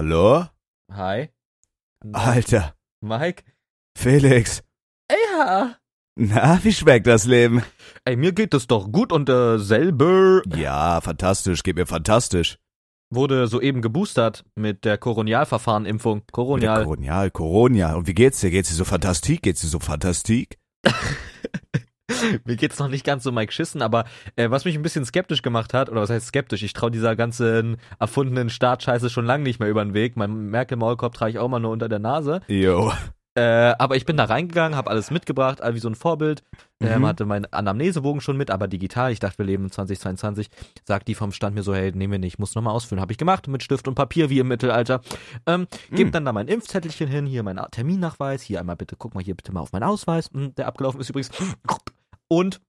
Hallo? Hi. Alter, Mike? Felix. Ja. Na, wie schmeckt das Leben? Ey, mir geht es doch gut und äh, selber Ja, fantastisch, geht mir fantastisch. wurde soeben geboostert mit der Koronialverfahren-Impfung. Koronial. Koronial, Koronia. Und wie geht's dir? Geht's dir so fantastik? Geht's dir so fantastik? Mir geht's noch nicht ganz so Mike Schissen, aber äh, was mich ein bisschen skeptisch gemacht hat, oder was heißt skeptisch, ich traue dieser ganzen erfundenen Startscheiße schon lange nicht mehr über den Weg. Mein Merkel-Maulkorb trage ich auch mal nur unter der Nase. Jo. Äh, aber ich bin da reingegangen, habe alles mitgebracht, all wie so ein Vorbild. Ähm, Mhm. hatte meinen Anamnesebogen schon mit, aber digital. Ich dachte, wir leben 2022. Sagt die vom Stand mir so, hey, nehmen wir nicht, muss nochmal ausfüllen. Habe ich gemacht mit Stift und Papier wie im Mittelalter. Ähm, Geb Mhm. dann da mein Impfzettelchen hin, hier mein Terminnachweis, hier einmal bitte, guck mal hier bitte mal auf meinen Ausweis, Hm, der abgelaufen ist übrigens. Und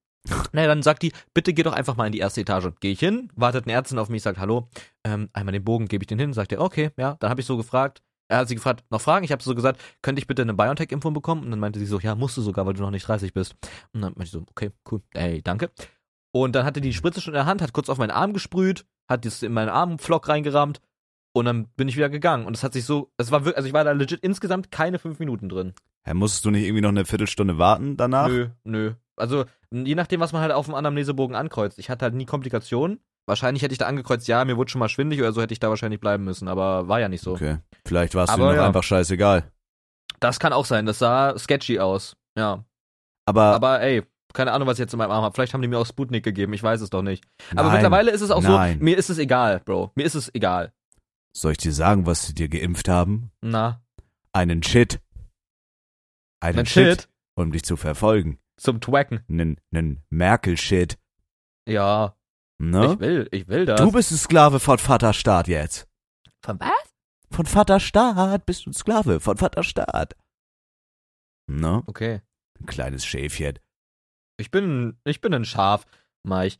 na, dann sagt die, bitte geh doch einfach mal in die erste Etage. Gehe ich hin, wartet eine Ärztin auf mich, sagt Hallo, ähm, einmal den Bogen gebe ich den hin, sagt er, okay, ja. Dann habe ich so gefragt, er hat sie gefragt, noch Fragen? Ich habe so gesagt, könnte ich bitte eine BioNTech-Impfung bekommen? Und dann meinte sie so, ja, musst du sogar, weil du noch nicht 30 bist. Und dann meinte ich so, okay, cool, ey, danke. Und dann hatte die die Spritze schon in der Hand, hat kurz auf meinen Arm gesprüht, hat das in meinen Armflock reingerammt und dann bin ich wieder gegangen. Und es hat sich so, es war wirklich, also ich war da legit insgesamt keine fünf Minuten drin. Hä, musstest du nicht irgendwie noch eine Viertelstunde warten danach? Nö, nö. Also, je nachdem, was man halt auf dem Anamnesebogen ankreuzt. Ich hatte halt nie Komplikationen. Wahrscheinlich hätte ich da angekreuzt, ja, mir wurde schon mal schwindig oder so hätte ich da wahrscheinlich bleiben müssen, aber war ja nicht so. Okay. Vielleicht war es dir Aber noch ja. einfach scheißegal. Das kann auch sein, das sah sketchy aus. Ja. Aber, Aber ey, keine Ahnung, was ich jetzt in meinem Arm habe. Vielleicht haben die mir auch Sputnik gegeben, ich weiß es doch nicht. Aber nein. mittlerweile ist es auch Nein. so, mir ist es egal, Bro. Mir ist es egal. Soll ich dir sagen, was sie dir geimpft haben? Na, Einen Shit. Einen ein Shit Um dich zu verfolgen. Zum Twacken. Nen, nen Merkel-Shit. Ja, Ne? ich will, ich will das. Du bist ein Sklave von Vaterstaat jetzt. Von was? Von Vaterstaat bist du ein Sklave von Vaterstaat. Ne? Okay. Ein kleines Schäfchen. Ich bin, ich bin ein Schaf, Mike.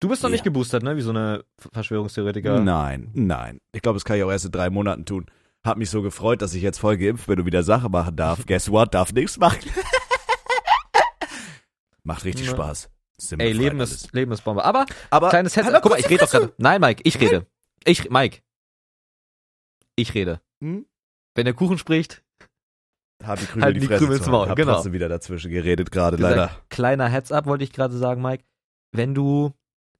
Du bist noch Ja. nicht geboostert, ne? Wie so eine Verschwörungstheoretiker. Nein, nein. Ich glaube, das kann ich auch erst in drei Monaten tun. Hab mich so gefreut, dass ich jetzt voll geimpft bin und wieder Sache machen darf. Guess what? Darf nichts machen. Macht richtig Ne. Spaß. Sind Ey, Leben alles. ist, Leben ist Bombe. Aber, Aber kleines Headset. Guck mal, ich rede doch gerade. Nein, Mike, ich rede. Ich, Mike. Ich rede. Hm? Wenn der Kuchen spricht, Haben die Krümel Halten die die Krümel ins Maul. Hab genau. trotzdem wieder dazwischen geredet gerade, leider. kleiner Heads-up wollte ich gerade sagen, Mike. Wenn du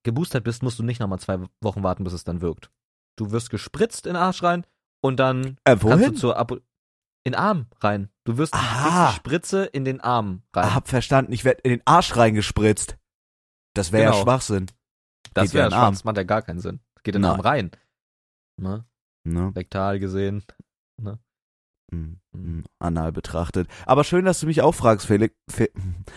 geboostert bist, musst du nicht nochmal zwei Wochen warten, bis es dann wirkt. Du wirst gespritzt in den Arsch rein und dann Äh, kannst du zur Apo in den Arm rein. Du wirst Aha. die Spritze in den Arm rein. Hab verstanden, ich werd in den Arsch reingespritzt. Das wäre ja Genau. Schwachsinn. das ja wäre den Arm. schwarz, macht ja gar keinen Sinn. Geht in den. Arm rein. Ne? Ne? Rektal gesehen. Mm, mm, Anal betrachtet. Aber schön, dass du mich auch fragst, Felix. Fe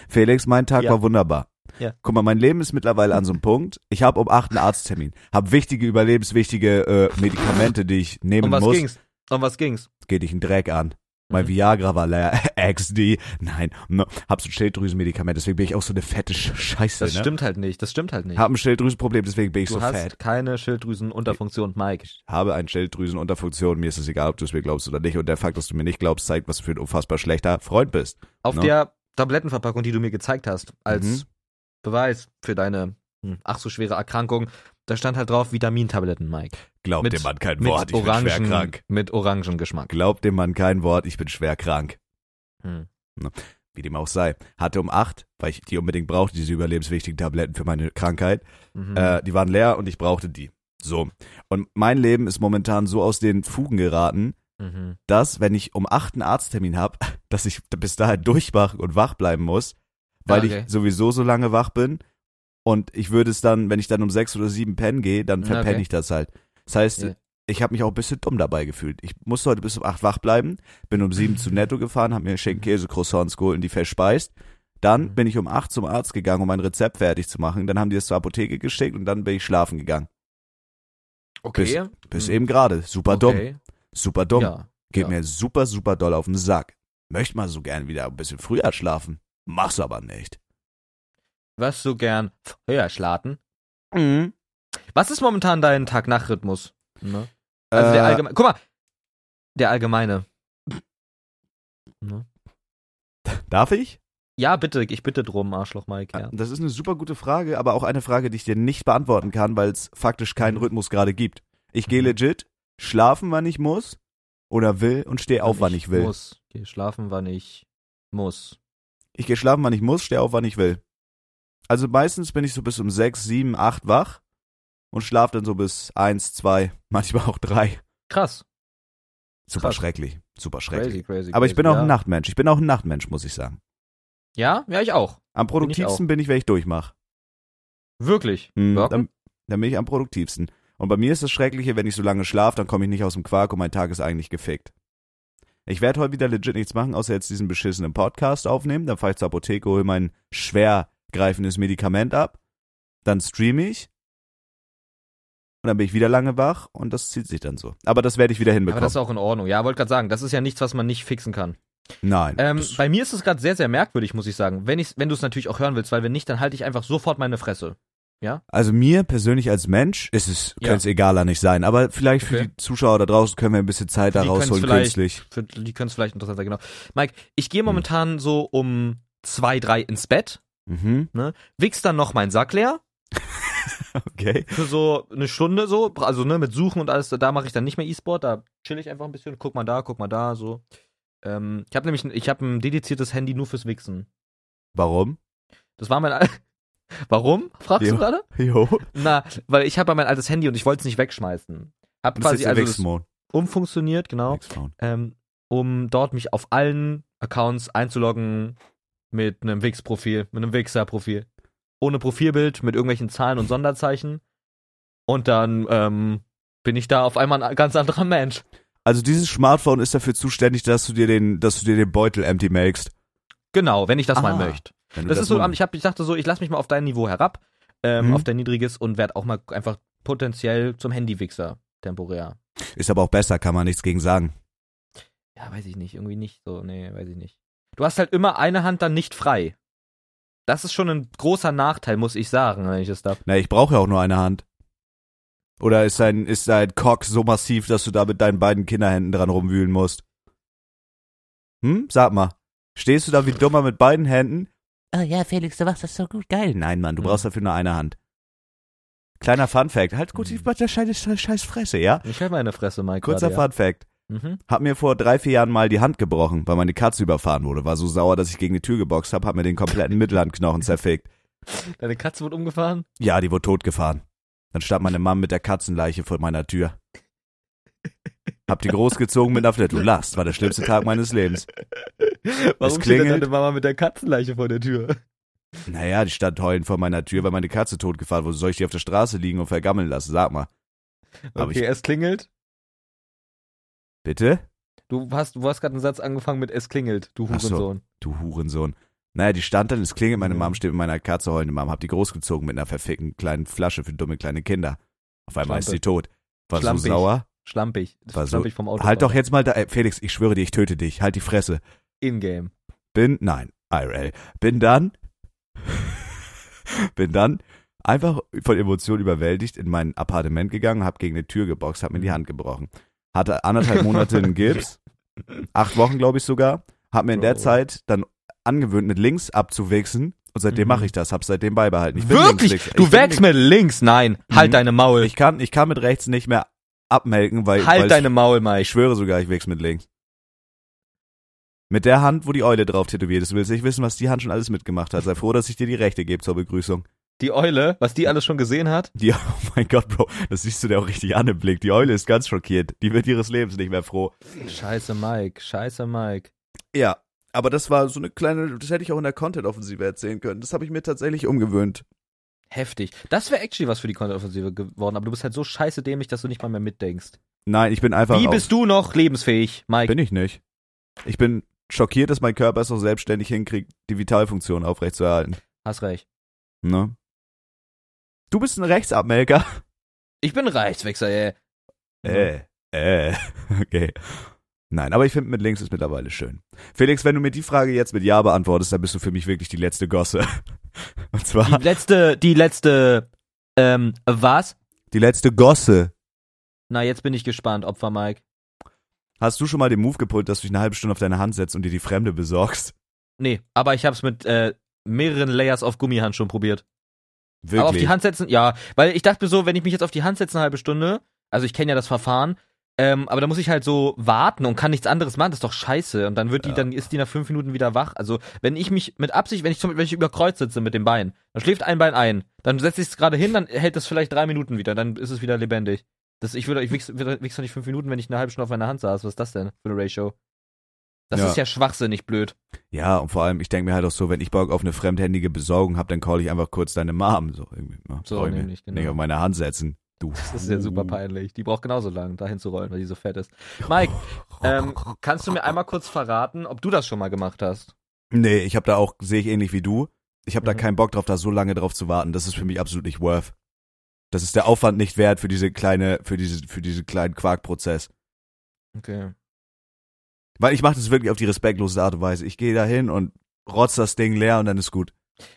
Felix, mein Tag Ja. war wunderbar. Ja. Guck mal, mein Leben ist mittlerweile an so einem Punkt. Ich habe um acht einen Arzttermin. Hab wichtige, überlebenswichtige äh, Medikamente, die ich nehmen Um was muss. ging's? Um was ging's? Geht dich einen Dreck an. Mein Mhm. Viagra war leer. XD. Nein. Ne. Hab so ein Schilddrüsenmedikament, deswegen bin ich auch so eine fette Sch- Scheiße. Das ne? stimmt halt nicht. Das stimmt halt nicht. Hab ein Schilddrüsenproblem, deswegen bin ich du so hast fett. keine Schilddrüsenunterfunktion, Mike. Habe eine Schilddrüsenunterfunktion. Mir ist es egal, ob du es mir glaubst oder nicht. Und der Fakt, dass du mir nicht glaubst, zeigt, was du für ein unfassbar schlechter Freund bist. Auf Ne? der Tablettenverpackung, die du mir gezeigt hast, als Mhm. Beweis für deine hm, ach so schwere Erkrankung, da stand halt drauf Vitamintabletten, Mike. Glaubt Mit- dem Mann kein Wort, ich bin schwer Orangen, krank. mit Orangengeschmack. Glaubt dem Mann kein Wort, ich bin schwer krank. Hm. Wie dem auch sei. Hatte um acht, weil ich die unbedingt brauchte, diese überlebenswichtigen Tabletten für meine Krankheit. Mhm. Äh, die waren leer und ich brauchte die. So. Und mein Leben ist momentan so aus den Fugen geraten, mhm. dass, wenn ich um acht einen Arzttermin habe, dass ich bis dahin durchwach und wach bleiben muss, weil Ah, okay. ich sowieso so lange wach bin. Und ich würde es dann, wenn ich dann um sechs oder sieben pennen gehe, dann Ja, verpenne okay. ich das halt. Das heißt, Ja. ich habe mich auch ein bisschen dumm dabei gefühlt. Ich musste heute bis um acht wach bleiben, bin um sieben zu Netto gefahren, habe mir Schinken Käse Croissants geholt und die verspeist. Dann Mhm. bin ich um acht zum Arzt gegangen, um mein Rezept fertig zu machen. Dann haben die es zur Apotheke geschickt und dann bin ich schlafen gegangen. Okay. Bis Hm. eben gerade. Super dumm. okay. Super dumm. Ja. Geht ja. mir super, super doll auf den Sack. Möchte mal so gern wieder ein bisschen früher schlafen. Mach's aber nicht. Was so gern höher schlaten. Mhm. Was ist momentan dein Tag-Nacht-Rhythmus? Ne? Also der Äh, allgemeine. Guck mal, der allgemeine. Ne? Darf ich? Ja, bitte, ich bitte drum, Arschloch Mike. Ja. Das ist eine super gute Frage, aber auch eine Frage, die ich dir nicht beantworten kann, weil es faktisch keinen Mhm. Rhythmus gerade gibt. Ich gehe Mhm. legit schlafen, wann ich muss oder will und stehe auf, wann ich will. Muss. Geh schlafen, wann ich muss. Ich gehe schlafen, wann ich muss, stehe auf, wann ich will. Also meistens bin ich so bis um sechs, sieben, acht wach und schlafe dann so bis eins, zwei, manchmal auch drei. Krass. Super Krass. schrecklich, super schrecklich. Crazy, crazy. Aber ich crazy, bin auch ja. ein Nachtmensch. Ich bin auch ein Nachtmensch, muss ich sagen. Ja, ja, ich auch. Am produktivsten bin ich, wenn ich durchmache. Wirklich. Hm, Wirken? dann, dann bin ich am produktivsten. Und bei mir ist das Schreckliche, wenn ich so lange schlafe, dann komme ich nicht aus dem Quark und mein Tag ist eigentlich gefickt. Ich werde heute wieder legit nichts machen, außer jetzt diesen beschissenen Podcast aufnehmen. Dann fahre ich zur Apotheke, hole mein schwer greifendes Medikament ab. Dann streame ich. Und dann bin ich wieder lange wach und das zieht sich dann so. Aber das werde ich wieder Aber hinbekommen. das ist auch in Ordnung. Ja, wollte gerade sagen, das ist ja nichts, was man nicht fixen kann. Nein. Ähm, bei mir ist es gerade sehr, sehr merkwürdig, muss ich sagen. Wenn, ich, wenn du es natürlich auch hören willst, weil wenn nicht, dann halte ich einfach sofort meine Fresse. also mir persönlich als Mensch ist es, Ja. könnte es egaler nicht sein. Aber vielleicht für Okay. die Zuschauer da draußen können wir ein bisschen Zeit da Die rausholen, künstlich. Für die können es vielleicht interessant sein, genau. Mike, ich Hm. gehe momentan so um zwei, drei ins Bett, Mhm. wichs dann noch meinen Sack leer, Okay. für so eine Stunde so, also ne, mit Suchen und alles, da mache ich dann nicht mehr E-Sport, da chill ich einfach ein bisschen, guck mal da, guck mal da, so. Ähm, ich habe nämlich, ein- ich habe ein dediziertes Handy nur fürs Wichsen. Warum? Das war mein, Al warum? Fragst Jo. du gerade? Jo. Na, weil ich habe ja mein altes Handy und ich wollte es nicht wegschmeißen. Hab quasi also umfunktioniert, genau, ähm, um dort mich auf allen Accounts einzuloggen mit einem Wix-Profil, mit einem Wixer-Profil. Ohne Profilbild, mit irgendwelchen Zahlen und Sonderzeichen. Und dann ähm, bin ich da auf einmal ein ganz anderer Mensch. Also dieses Smartphone ist dafür zuständig, dass du dir den, dass du dir den Beutel empty makest. Genau, wenn ich das mal Ah, möchte. Wenn du Das, ist so, mal- ich, hab, ich dachte so, ich lasse mich mal auf dein Niveau herab, ähm, Mhm. auf dein niedriges und werde auch mal einfach potenziell zum Handy-Wichser, temporär. ist aber auch besser, kann man nichts gegen sagen. Ja, weiß ich nicht, irgendwie nicht so, nee, weiß ich nicht. Du hast halt immer eine Hand dann nicht frei. Das ist schon ein großer Nachteil, muss ich sagen, wenn ich das darf. Na, ich brauche ja auch nur eine Hand. Oder ist dein, ist dein Cock so massiv, dass du da mit deinen beiden Kinderhänden dran rumwühlen musst? Hm? Sag mal. Stehst du da wie dummer mit beiden Händen? Oh ja, Felix, du machst das so gut. Geil. Nein, Mann, du brauchst dafür nur eine Hand. Kleiner Fun Fact. Halt gut Hm. bei der scheiß, scheiß Fresse, ja? Ich halt meine Fresse, Mike. Kurzer gerade, Fun Fact. Mhm. Hab mir vor drei, vier Jahren mal die Hand gebrochen, weil meine Katze überfahren wurde. War so sauer, dass ich gegen die Tür geboxt hab, hab mir den kompletten Mittelhandknochen zerfickt. Deine Katze wird umgefahren? Ja, die wurde totgefahren. Dann stand meine Mom mit der Katzenleiche vor meiner Tür. Hab die großgezogen mit einer Flitte. Du lachst, war der schlimmste Tag meines Lebens. Warum denn klingelt. deine Mama mit der Katzenleiche vor der Tür? Naja, die stand heulend vor meiner Tür, weil meine Katze totgefahren wurde. Soll ich die auf der Straße liegen und vergammeln lassen? Sag mal. Okay, es klingelt. Bitte? Du hast, du hast gerade einen Satz angefangen mit es klingelt, du Ach so. Hurensohn. Du Hurensohn. Naja, die stand dann, es klingelt, meine Mhm. Mom steht mit meiner Katze heulende Mom, hab die großgezogen mit einer verfickten kleinen Flasche für dumme kleine Kinder. Auf einmal ist Schlampe. sie tot. War Schlampig. so sauer. Schlampig. War Schlampig vom Auto. Halt doch jetzt mal da, äh, Felix, ich schwöre dir, ich töte dich. Halt die Fresse. In-game. Bin, nein, IRL. Bin dann, bin dann einfach von Emotionen überwältigt in mein Appartement gegangen, hab gegen eine Tür geboxt, hab mir die Hand gebrochen. Hatte anderthalb Monate einen Gips, acht Wochen glaube ich sogar, hab mir in der. Zeit dann angewöhnt, mit links abzuwichsen und seitdem Mhm. mache ich das, hab's seitdem beibehalten. Ich bin Wirklich? links, du wächst mit links? Nein. Halt Mhm. deine Maul. Ich kann, ich kann mit rechts nicht mehr abmelken, weil, halt weil deine Maul, ich, Mike. ich schwöre sogar, ich wächst mit links. Mit der Hand, wo die Eule drauf tätowiert ist. Du willst nicht wissen, was die Hand schon alles mitgemacht hat. Sei froh, dass ich dir die rechte gebe zur Begrüßung. Die Eule, was die alles schon gesehen hat? Die, oh mein Gott, Bro, das siehst du dir auch richtig an im Blick. Die Eule ist ganz schockiert. Die wird ihres Lebens nicht mehr froh. Scheiße, Mike. Scheiße, Mike. Ja, aber das war so eine kleine, das hätte ich auch in der Content-Offensive erzählen können. Das habe ich mir tatsächlich umgewöhnt. Heftig. Das wäre actually was für die Content-Offensive geworden, aber du bist halt so scheiße dämlich, dass du nicht mal mehr mitdenkst. Nein, ich bin einfach. Wie bist du noch lebensfähig, Mike? Bin ich nicht. Ich bin schockiert, dass mein Körper es auch selbstständig hinkriegt, die Vitalfunktion aufrechtzuerhalten. Hast recht. Ne? Du bist ein Rechtsabmelker. Ich bin Rechtswechsel, ey. Äh, äh, okay. Nein, aber ich finde, mit links ist mittlerweile schön. Felix, wenn du mir die Frage jetzt mit Ja beantwortest, dann bist du für mich wirklich die letzte Gosse. Und zwar Die letzte, die letzte, ähm, was? die letzte Gosse. Na, jetzt bin ich gespannt, Opfer Mike. Hast du schon mal den Move gepult, dass du dich eine halbe Stunde auf deine Hand setzt und dir die Fremde besorgst? Nee, aber ich hab's mit äh, mehreren Layers auf Gummihandschuhen probiert. Wirklich? Aber auf die Hand setzen, ja. Weil ich dachte mir so, wenn ich mich jetzt auf die Hand setze eine halbe Stunde, also ich kenne ja das Verfahren, Ähm, aber da muss ich halt so warten und kann nichts anderes machen. Das ist doch scheiße. Und dann wird die, Ja. dann ist die nach fünf Minuten wieder wach. Also wenn ich mich mit Absicht, wenn ich zum, wenn ich über Kreuz sitze mit dem Bein, dann schläft ein Bein ein. Dann setze ich es gerade hin, dann hält das vielleicht drei Minuten wieder. Dann ist es wieder lebendig. Das, ich würde, ich wichs, wichs doch nicht fünf Minuten, wenn ich eine halbe Stunde auf meiner Hand saß. Was ist das denn für eine Ratio? Das Ja. ist ja schwachsinnig blöd. Ja, und vor allem, ich denke mir halt auch so, wenn ich Bock auf eine fremdhändige Besorgung habe, dann call ich einfach kurz deine Mom. So, irgendwie, ne? So Brauch nämlich, genau. Nicht auf meine Hand setzen. Du. Das ist ja super peinlich. Die braucht genauso lang, dahin zu rollen, weil die so fett ist. Mike, ähm, kannst du mir einmal kurz verraten, ob du das schon mal gemacht hast? Nee, ich habe da auch, sehe ich ähnlich wie du. Ich habe da Mhm. keinen Bock drauf, da so lange drauf zu warten. Das ist für mich absolut nicht worth. Das ist der Aufwand nicht wert für diese kleine, für diese, für diesen kleinen Quarkprozess. Okay. Weil ich mache das wirklich auf die respektlose Art und Weise. Ich gehe da hin und rotz das Ding leer und dann ist gut.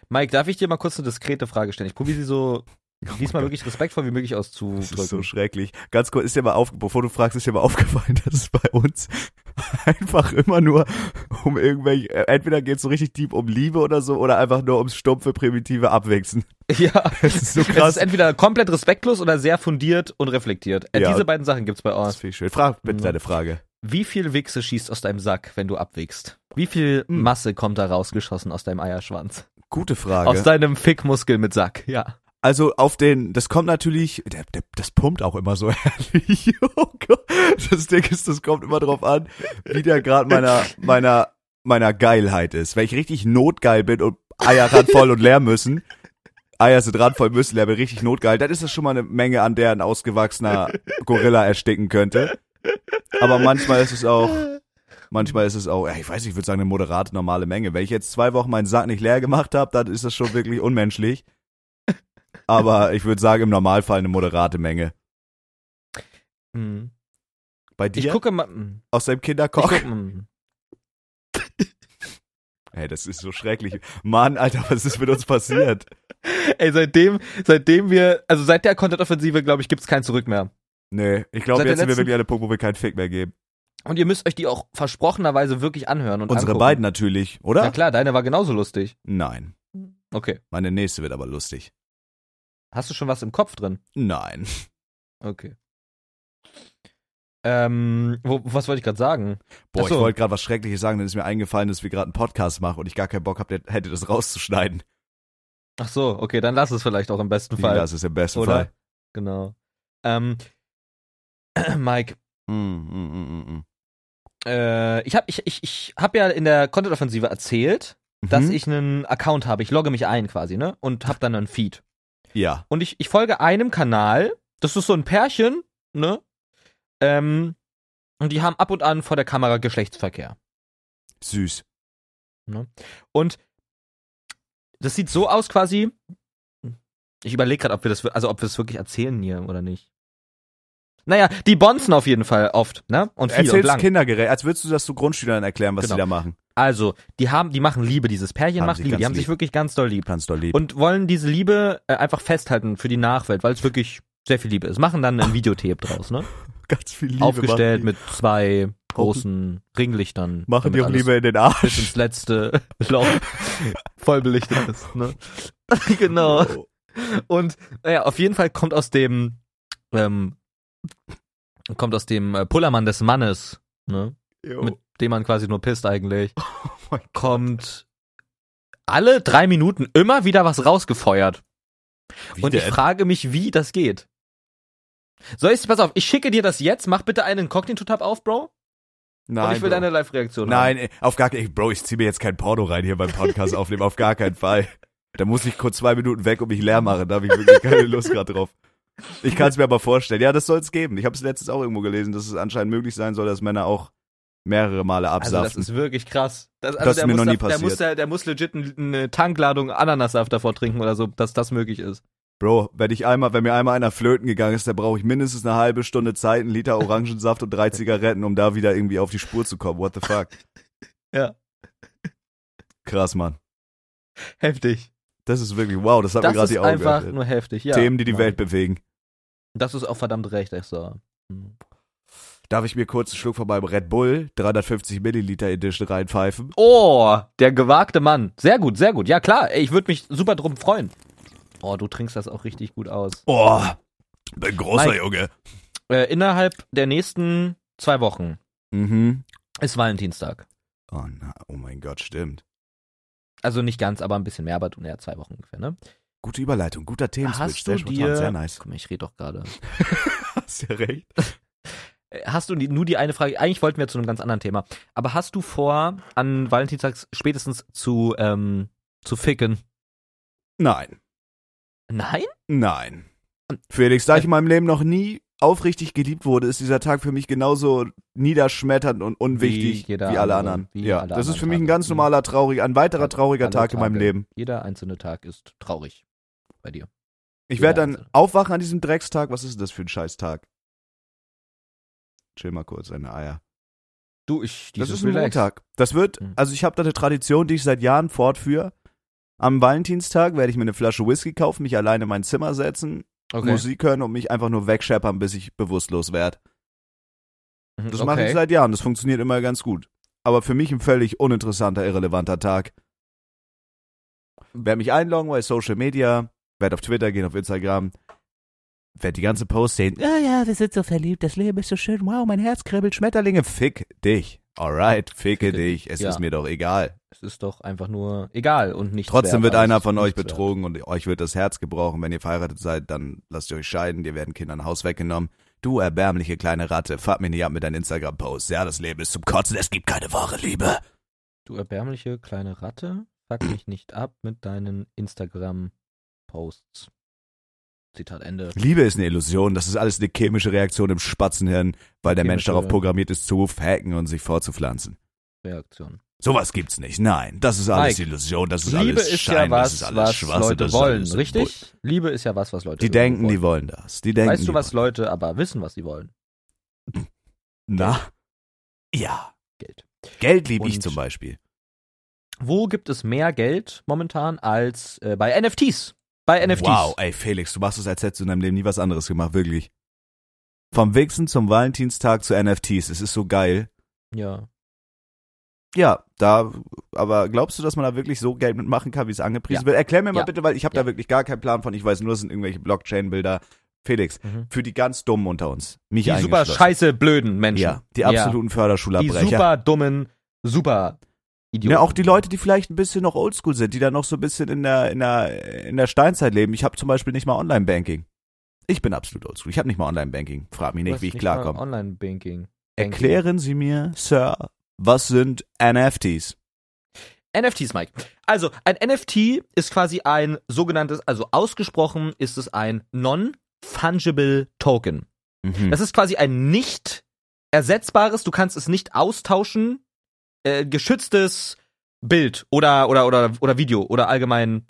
Mike, darf ich dir mal kurz eine diskrete Frage stellen? Ich probiere sie so diesmal Gott. wirklich respektvoll wie möglich Das ist so auszudrücken. schrecklich. Ganz kurz, ist dir mal auf, bevor du fragst, ist dir mal aufgefallen, dass es bei uns einfach immer nur um irgendwelche, äh, entweder geht es so richtig deep um Liebe oder so, oder einfach nur ums stumpfe, primitive Abwechseln. ja, Das ist so es krass. ist entweder komplett respektlos oder sehr fundiert und reflektiert. Äh, Ja. Diese beiden Sachen gibt's bei Das uns. finde ich schön. Frag bitte Mhm. deine Frage. Wie viel Wichse schießt aus deinem Sack, wenn du abwichst? Wie viel Hm. Masse kommt da rausgeschossen aus deinem Eierschwanz? Gute Frage. Aus deinem Fickmuskel mit Sack, ja. Also auf den, das kommt natürlich, der, der, das pumpt auch immer so herrlich. Oh Gott. Das Ding ist, das kommt immer drauf an, wie der Grad meiner, meiner, meiner Geilheit ist. Wenn ich richtig notgeil bin und Eier randvoll und leer müssen, Eier sind randvoll, müssen leer, bin richtig notgeil, dann ist das schon mal eine Menge, an der ein ausgewachsener Gorilla ersticken könnte. Aber manchmal ist es auch, manchmal ist es auch, ich weiß nicht, ich würde sagen, eine moderate, normale Menge. Wenn ich jetzt zwei Wochen meinen Sack nicht leer gemacht habe, dann ist das schon wirklich unmenschlich. Aber ich würde sagen, im Normalfall eine moderate Menge. Hm. Bei Ich dir gucke mal. hm. aus deinem Ich Kinderkoch? guck, hm. Ey, das ist so schrecklich. Mann, Alter, was ist mit uns passiert? Ey, seitdem, seitdem wir, also seit der Content-Offensive, glaube ich, gibt's kein Zurück mehr. Nee, ich glaube, jetzt sind wir wirklich an einem Punkt, wo wir keinen Fick mehr geben. Und ihr müsst euch die auch versprochenerweise wirklich anhören und Unsere angucken. beiden natürlich, oder? Na klar, deine war genauso lustig. Nein. Okay. Meine nächste wird aber lustig. Hast du schon was im Kopf drin? Nein. Okay. Ähm, wo, was wollte ich gerade sagen? Boah, Ach so. ich wollte gerade was Schreckliches sagen, dann ist mir eingefallen, dass wir gerade einen Podcast machen und ich gar keinen Bock hab, hätte das rauszuschneiden. Ach so, okay, dann lass es vielleicht auch im besten Fall. das ist im besten Oder? Fall. Genau. Ähm, Mike, Mm, mm, mm, mm, mm. äh, ich habe ich, ich, ich hab ja in der Content-Offensive erzählt, dass Mhm. ich einen Account habe. Ich logge mich ein quasi, ne? Und hab dann einen Feed. Ja. Und ich, ich folge einem Kanal, das ist so ein Pärchen, ne? Ähm, und die haben ab und an vor der Kamera Geschlechtsverkehr. Süß. Und das sieht so aus quasi. Ich überlege gerade, ob wir das, also ob wir es wirklich erzählen hier oder nicht. Naja, die bonzen auf jeden Fall oft, ne? Und viel und Erzähl's lang. kindergerecht, als würdest du das so Grundschülern erklären, was Genau. die da machen. Also, die haben, die machen Liebe, dieses Pärchen Haben macht sich Liebe, die haben sich lieb. wirklich ganz doll lieb. Ganz doll lieb. Und wollen diese Liebe äh, einfach festhalten für die Nachwelt, weil es wirklich sehr viel Liebe ist. Machen dann ein Videotape draus, ne? ganz viel Liebe. Aufgestellt mit zwei großen Ringlichtern. machen die auch alles Liebe in den bis Arsch. ins letzte Loch voll belichtet ist, ne? genau. Oh. Und naja, auf jeden Fall kommt aus dem ähm, kommt aus dem äh, Pullermann des Mannes, ne? Jo. Mit dem man quasi nur pisst eigentlich. Oh kommt alle drei Minuten immer wieder was rausgefeuert. Wie Und ich frage mich, wie das geht. Soll ich, pass auf, ich schicke dir das jetzt, mach bitte einen Inkognito-Tab auf, Bro. Nein, und ich will Bro. deine Live-Reaktion Nein, ey, auf gar keinen Bro, ich zieh mir jetzt kein Porno rein hier beim Podcast aufnehmen, auf gar keinen Fall. Da muss ich kurz zwei Minuten weg und mich leer machen, da habe ich wirklich keine Lust gerade drauf. Ich kann es mir aber vorstellen. Ja, das soll es geben. Ich habe es letztens auch irgendwo gelesen, dass es anscheinend möglich sein soll, dass Männer auch mehrere Male Also das absaften. ist wirklich krass. Das, also Das ist der mir muss noch nie da, der muss, passiert. der, der muss legit ein- eine Tankladung Ananassaft davor trinken oder so, dass das möglich ist. Bro, wenn ich einmal, wenn mir einmal einer flöten gegangen ist, dann brauche ich mindestens eine halbe Stunde Zeit, einen Liter Orangensaft und drei Zigaretten, um da wieder irgendwie auf die Spur zu kommen. What the fuck? Ja. Krass, Mann. Heftig. Das ist wirklich wow, das hat mir Das gerade ist die Augen einfach geöffnet. nur heftig, ja. Themen, die die Ja. Welt bewegen. Das ist auch verdammt recht, echt so. Hm. Darf ich mir kurz einen Schluck von meinem Red Bull 350 Milliliter Edition reinpfeifen? Oh, der gewagte Mann. Sehr gut, sehr gut. Ja klar, ich würde mich super drum freuen. Oh, du trinkst das auch richtig gut aus. Oh, bin großer Mike. Junge. Äh, innerhalb der nächsten zwei Wochen Mhm. ist Valentinstag. Oh, na, oh mein Gott, stimmt. Also nicht ganz, aber ein bisschen mehr, aber ja, zwei Wochen ungefähr, ne? Gute Überleitung, guter Themenswitch, Hast sehr spontan, dir- sehr nice. Guck mal, ich rede doch gerade. Hast ja recht. Äh, Hast du die, nur die eine Frage, eigentlich wollten wir zu einem ganz anderen Thema, aber hast du vor, an Valentinstag spätestens zu, ähm, zu ficken? Nein, Nein? nein. Felix, da ich in meinem Leben noch nie aufrichtig geliebt wurde, ist dieser Tag für mich genauso niederschmetternd und unwichtig wie, jeder alle andere, anderen. wie ja, alle das ist anderen für mich ein ganz Mhm. normaler, trauriger, ein weiterer trauriger Tag in meinem Tage. Leben. Jeder einzelne Tag ist traurig bei dir. Ich werde dann aufwachen an diesem Dreckstag. Was ist denn das für ein Scheißtag? Chill mal kurz, deine Eier. Du, ich, Das ist ein Relax. Montag. Das wird, Mhm. also ich habe da eine Tradition, die ich seit Jahren fortführe. Am Valentinstag werde ich mir eine Flasche Whisky kaufen, mich alleine in mein Zimmer setzen, Okay. Musik hören und mich einfach nur wegscheppern, bis ich bewusstlos werde. Mhm, Das okay. mache ich seit Jahren, das funktioniert immer ganz gut. Aber für mich ein völlig uninteressanter, irrelevanter Tag. Werde mich einloggen bei Social Media, werde auf Twitter gehen, auf Instagram, werde die ganze Post sehen. Ja, ja, wir sind so verliebt, das Leben ist so schön, wow, mein Herz kribbelt, Schmetterlinge, fick dich. Alright, ficke dich, es ja. ist mir doch egal. Es ist doch einfach nur egal und nicht Trotzdem wert, wird einer von euch nichts wert. betrogen und euch wird das Herz gebrochen. Wenn ihr verheiratet seid, dann lasst ihr euch scheiden, dir werden Kinder ein Haus weggenommen. Du erbärmliche kleine Ratte, fahrt mich nicht ab mit deinen Instagram-Posts. Ja, das Leben ist zum Kotzen, es gibt keine wahre Liebe. Du erbärmliche kleine Ratte, fuck mich nicht ab mit deinen Instagram-Posts. Zitat Ende. Liebe ist eine Illusion, das ist alles eine chemische Reaktion im Spatzenhirn, weil der Mensch darauf programmiert ist, zu hacken und sich fortzupflanzen. Reaktion. Sowas gibt's nicht. Nein, das ist alles Mike, Illusion, das ist Liebe alles ist Schein, ja das was, ist alles was Schwachsinn, Leute das wollen, alles richtig? Liebe ist ja was, was Leute Die denken, wollen. die wollen das. Die denken, Weißt du, was wollen. Leute aber wissen, was sie wollen? Na? Ja. Geld. Geld liebe ich zum Beispiel. Wo gibt es mehr Geld momentan als äh, bei NFTs? Bei NFTs. Wow, ey Felix, du machst es, als hättest du in deinem Leben nie was anderes gemacht, wirklich. Vom Wichsen zum Valentinstag zu NFTs, es ist so geil. Ja. Ja, da, aber glaubst du, dass man da wirklich so Geld mitmachen kann, wie es angepriesen Ja. wird? Erklär mir mal Ja. bitte, weil ich habe Ja. da wirklich gar keinen Plan von. Ich weiß nur, es sind irgendwelche Blockchain-Bilder. Felix, Mhm. für die ganz Dummen unter uns, mich Die super scheiße blöden Menschen. Ja, die absoluten Die Förderschulerbrecher. super dummen, super Idioten. Ja, auch die Leute, die vielleicht ein bisschen noch oldschool sind, die da noch so ein bisschen in der, in der, in der Steinzeit leben. Ich habe zum Beispiel nicht mal Online-Banking. Ich bin absolut oldschool. Ich habe nicht mal Online-Banking. Frag mich nicht, wie ich mal klarkomme. Online-Banking. Erklären Sie mir, Sir, was sind NFTs? NFTs, Mike. Also, ein NFT ist quasi ein sogenanntes, also ausgesprochen ist es ein Non-Fungible Token. Mhm. Das ist quasi ein nicht ersetzbares, du kannst es nicht austauschen, äh, geschütztes Bild oder, oder, oder, oder Video oder allgemein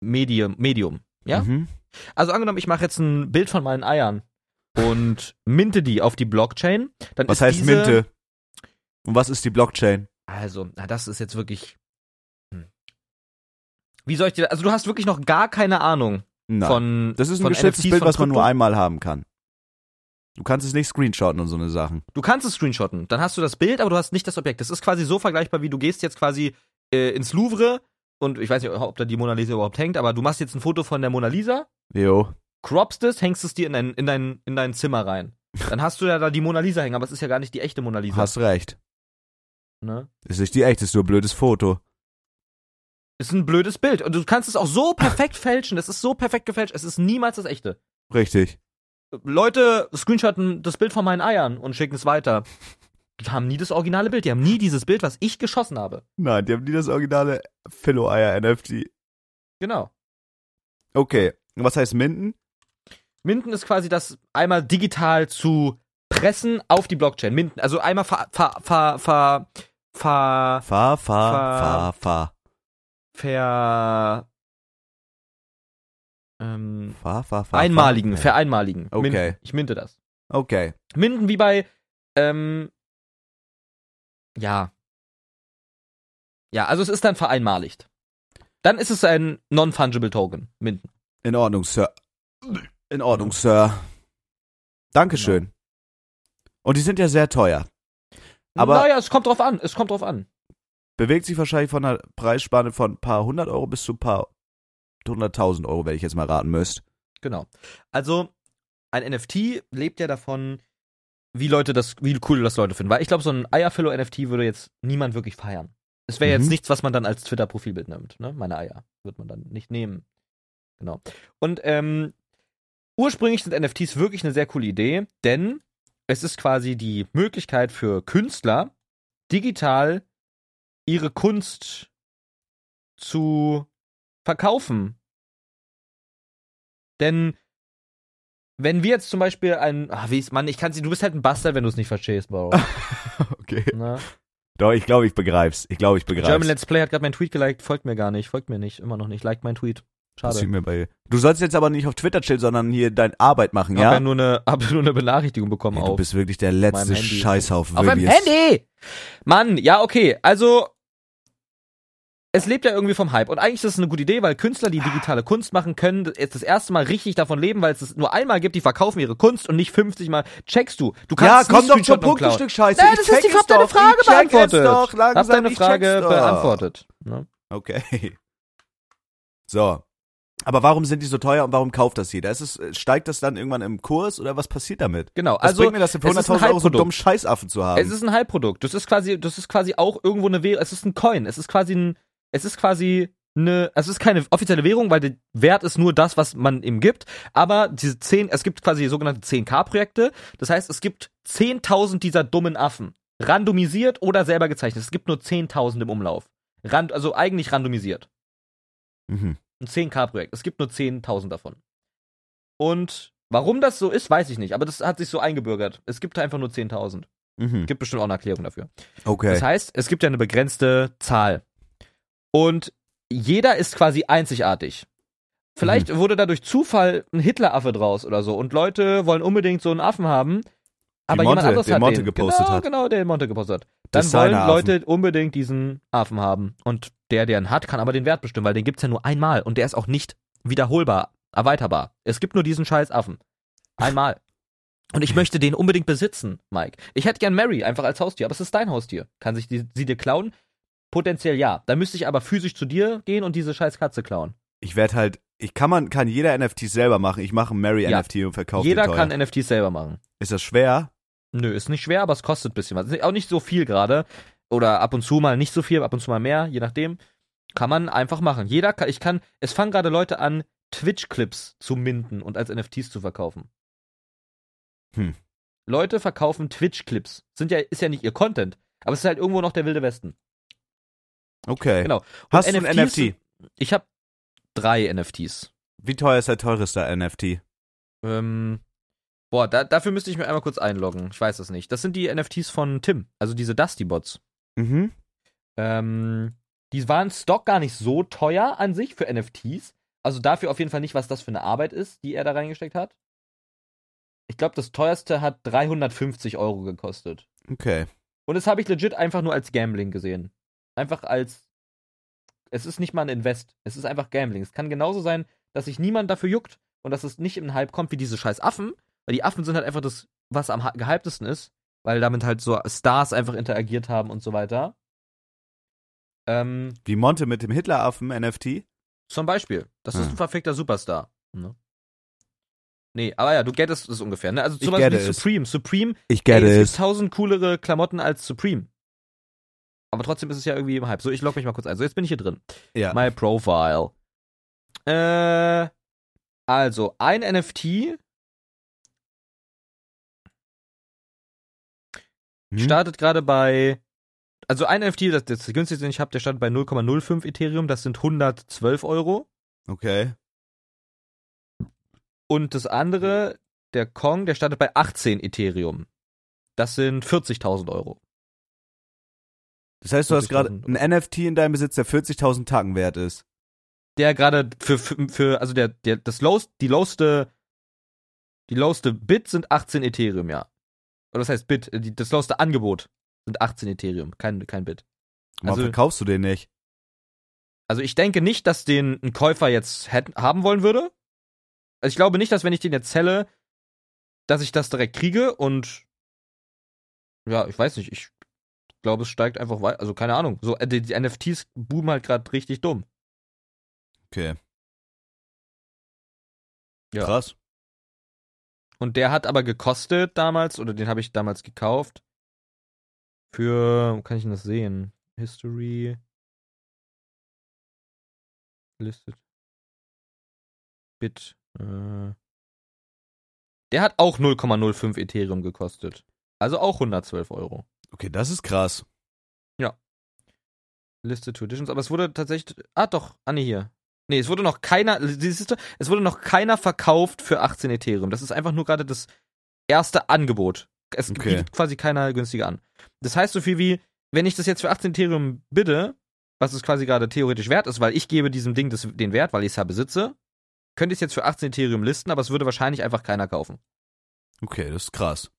Medium, Medium. Ja? Mhm. Also angenommen, ich mache jetzt ein Bild von meinen Eiern und minte die auf die Blockchain, dann Was heißt diese, Minte? Und was ist die Blockchain? Also, na, das ist jetzt wirklich. Hm. Wie soll ich dir. Also, du hast wirklich noch gar keine Ahnung Nein. von. das ist ein geschütztes Bild, was man nur einmal haben kann. Du kannst es nicht screenshotten und so eine Sachen. Du kannst es screenshotten. Dann hast du das Bild, aber du hast nicht das Objekt. Das ist quasi so vergleichbar, wie du gehst jetzt quasi äh, ins Louvre und ich weiß nicht, ob da die Mona Lisa überhaupt hängt, aber du machst jetzt ein Foto von der Mona Lisa, Jo. croppst es, hängst es dir in dein, in dein, in dein Zimmer rein. Dann hast du ja da die Mona Lisa hängen, aber es ist ja gar nicht die echte Mona Lisa. Hast recht. Ne? Ist nicht die echte, ist nur ein blödes Foto. Ist ein blödes Bild. Und du kannst es auch so perfekt fälschen. Es ist so perfekt gefälscht. Es ist niemals das echte. Richtig. Leute screenshotten das Bild von meinen Eiern und schicken es weiter. Die haben nie das originale Bild. Die haben nie dieses Bild, was ich geschossen habe. Nein, die haben nie das originale Philo-Eier-NFT. Genau. Okay. Und was heißt Minden? Minden ist quasi das einmal digital zu pressen auf die Blockchain. Minden, also einmal ver, ver, ver, ver, ver, Fahr, fahr, Fahr- fahr, fahr. ver, ähm, Fahr, fahr, fahr. einmaligen, fahr. vereinmaligen. Okay. Minden. Ich minte das. Okay. Minden wie bei, ähm, ja. Ja, also es ist dann vereinmaligt. Dann ist es ein non-fungible Token. Minden. In Ordnung, Sir. In Ordnung, Sir. Dankeschön. Und die sind ja sehr teuer. Aber- naja, es kommt drauf an. Es kommt drauf an. Bewegt sich wahrscheinlich von einer Preisspanne von ein paar hundert Euro bis zu ein paar hunderttausend Euro, wenn ich jetzt mal raten müsst. Genau. Also ein NFT lebt ja davon, wie Leute das, wie cool das Leute finden. Weil ich glaube, so ein Eierfillow-NFT würde jetzt niemand wirklich feiern. Es wäre jetzt Mhm. nichts, was man dann als Twitter-Profilbild nimmt, ne? Meine Eier. Wird man dann nicht nehmen. Genau. Und ähm, ursprünglich sind NFTs wirklich eine sehr coole Idee, denn es ist quasi die Möglichkeit für Künstler, digital ihre Kunst zu verkaufen. Denn wenn wir jetzt zum Beispiel ein, ach, wie ist, Mann, ich kann sie, du bist halt ein Bastard, wenn du es nicht verstehst, Bro. Okay. ne? Doch, ich glaube, ich begreif's. Ich glaube, ich begreif's. German Let's Play hat gerade meinen Tweet geliked, folgt mir gar nicht, folgt mir nicht, immer noch nicht, liked meinen Tweet. Schade. mir bei du sollst jetzt aber nicht auf Twitter chillen, sondern hier deine Arbeit machen, Hab ja ja? nur eine, hab nur eine Benachrichtigung bekommen Ey, du auf. bist wirklich der letzte. Scheißhaufen. Auf meinem. Handy! Mann, ja, okay. Also, es lebt ja irgendwie vom Hype. Und eigentlich ist das eine gute Idee, weil Künstler, die digitale Kunst machen, können jetzt das erste Mal richtig davon leben, weil es es nur einmal gibt, die verkaufen ihre Kunst und nicht 50 Mal. Checkst du? Du Ja, kannst komm nicht doch zum Punkt. Stück Scheiße. Nein, ich das ist die, check es hab deine Frage ich beantwortet. Doch, langsam, hab deine ich Frage beantwortet. Ne? Okay. So. Aber warum sind die so teuer und warum kauft das jeder? Ist es, äh, steigt das dann irgendwann im Kurs oder was passiert damit? Genau, Was also bringt mir das denn für es ist ein 100.000 Euro so einen dummen Scheißaffen zu haben? Es ist ein Hype-Produkt. Das ist quasi, das ist quasi auch irgendwo eine Währung. Es ist ein Coin. Es ist quasi ein, es ist quasi eine, es ist keine offizielle Währung, weil der Wert ist nur das, was man ihm gibt. Aber diese 10, es gibt quasi sogenannte 10k-Projekte. Das heißt, es gibt 10.000 dieser dummen Affen. Randomisiert oder selber gezeichnet. Es gibt nur 10.000 im Umlauf. Rand, also eigentlich randomisiert. mhm. Ein 10k-Projekt. Es gibt nur 10.000 davon. Und warum das so ist, weiß ich nicht. Aber das hat sich so eingebürgert. Es gibt einfach nur 10.000. Mhm. Gibt bestimmt auch eine Erklärung dafür. Okay. Das heißt, es gibt ja eine begrenzte Zahl. Und jeder ist quasi einzigartig. Vielleicht Mhm. wurde da durch Zufall ein Hitleraffe draus oder so und Leute wollen unbedingt so einen Affen haben. Aber Monte, jemand anderes den hat Monte den. gepostet genau, hat. Genau, der den Monte gepostet hat. Dann Das ist wollen Leute unbedingt diesen Affen haben. Und der, der ihn hat, kann aber den Wert bestimmen, weil den gibt's ja nur einmal. Und der ist auch nicht wiederholbar, erweiterbar. Es gibt nur diesen scheiß Affen. Einmal. Und ich möchte den unbedingt besitzen, Mike. Ich hätte gern Mary einfach als Haustier, aber es ist dein Haustier. Kann sich die, sie dir klauen? Potenziell ja. Dann müsste ich aber physisch zu dir gehen und diese scheiß Katze klauen. Ich werde halt, ich kann man, kann jeder NFTs selber machen. Ich mache einen Mary Ja. NFT und verkaufe Jeder kann NFTs selber machen. Ist das schwer? Nö, ist nicht schwer, aber es kostet ein bisschen was. Ist Auch nicht so viel gerade. Oder ab und zu mal nicht so viel, ab und zu mal mehr, je nachdem. Kann man einfach machen. Jeder kann, ich kann, es fangen gerade Leute an, Twitch-Clips zu minden und als NFTs zu verkaufen. Hm. Leute verkaufen Twitch-Clips. Sind ja, ist ja nicht ihr Content. Aber es ist halt irgendwo noch der wilde Westen. Okay. Genau. Und Hast du ein NFTs NFT? Ich habe drei NFTs. Wie teuer ist der teureste NFT? Ähm, boah, da, dafür müsste ich mir einmal kurz einloggen. Ich weiß das nicht. Das sind die NFTs von Tim, also diese Dusty-Bots. Mhm. Ähm, die waren Stock gar nicht so teuer an sich für NFTs. Also dafür auf jeden Fall nicht, was das für eine Arbeit ist, die er da reingesteckt hat. Ich glaube, das teuerste hat 350 Euro gekostet. Okay. Und das habe ich legit einfach nur als Gambling gesehen. Einfach als. Es ist nicht mal ein Invest. Es ist einfach Gambling. Es kann genauso sein, dass sich niemand dafür juckt und dass es nicht im Hype kommt wie diese scheiß Affen. Weil die Affen sind halt einfach das, was am gehyptesten ist. Weil damit halt so Stars einfach interagiert haben und so weiter. Ähm, Wie Monte mit dem Hitleraffen NFT? zum Beispiel. Das ist Hm. ein verfickter Superstar. Ne? Nee, aber ja, du gettest es ungefähr. Ne? Also Ich gette wie es. Supreme. Supreme Ich Ey, get es gibt tausend coolere Klamotten als Supreme. Aber trotzdem ist es ja irgendwie im Hype. So, ich log mich mal kurz ein. So, jetzt bin ich hier drin. Ja. My Profile. Äh, also, ein NFT Hm? startet gerade bei. Also, ein NFT, das, das günstigste, den ich habe, der startet bei 0,05 Ethereum. Das sind 112 Euro. Okay. Und das andere, der Kong, der startet bei 18 Ethereum. Das sind 40.000 Euro. Das heißt, du hast gerade 40.000 ein NFT in deinem Besitz, der 40.000 Tacken wert ist. der gerade für, für, für, also der, der, das lowst, die lowste, die lowste Bit sind 18 Ethereum, ja. Oder das heißt Bit, die, das lowste Angebot sind 18 Ethereum, kein, kein Bit. Warum Also- verkaufst du den nicht? Also ich denke nicht, dass den ein Käufer jetzt hätten, haben wollen würde. Also ich glaube nicht, dass wenn ich den jetzt zelle, dass ich das direkt kriege und ja, ich weiß nicht, ich glaube, es steigt einfach weiter, also keine Ahnung. So, äh, die, die NFTs boomen halt gerade richtig dumm. Okay. Ja. Krass. Und der hat aber gekostet damals, oder den habe ich damals gekauft. Für, wo kann ich denn das sehen? History. Listed. Bit. Äh. Der hat auch 0,05 Ethereum gekostet. Also auch 112 Euro. Okay, das ist krass. Listed to Editions, aber es wurde tatsächlich. Ah, doch, Anne hier. Nee, es wurde noch keiner. Es wurde noch keiner verkauft für 18 Ethereum. Das ist einfach nur gerade das erste Angebot. Es Okay. bietet quasi keiner günstiger an. Das heißt so viel wie, wenn ich das jetzt für 18 Ethereum bitte, was es quasi gerade theoretisch wert ist, weil ich gebe diesem Ding das, den Wert, weil ich es ja besitze, könnte ich es jetzt für 18 Ethereum listen, aber es würde wahrscheinlich einfach keiner kaufen. Okay, das ist krass.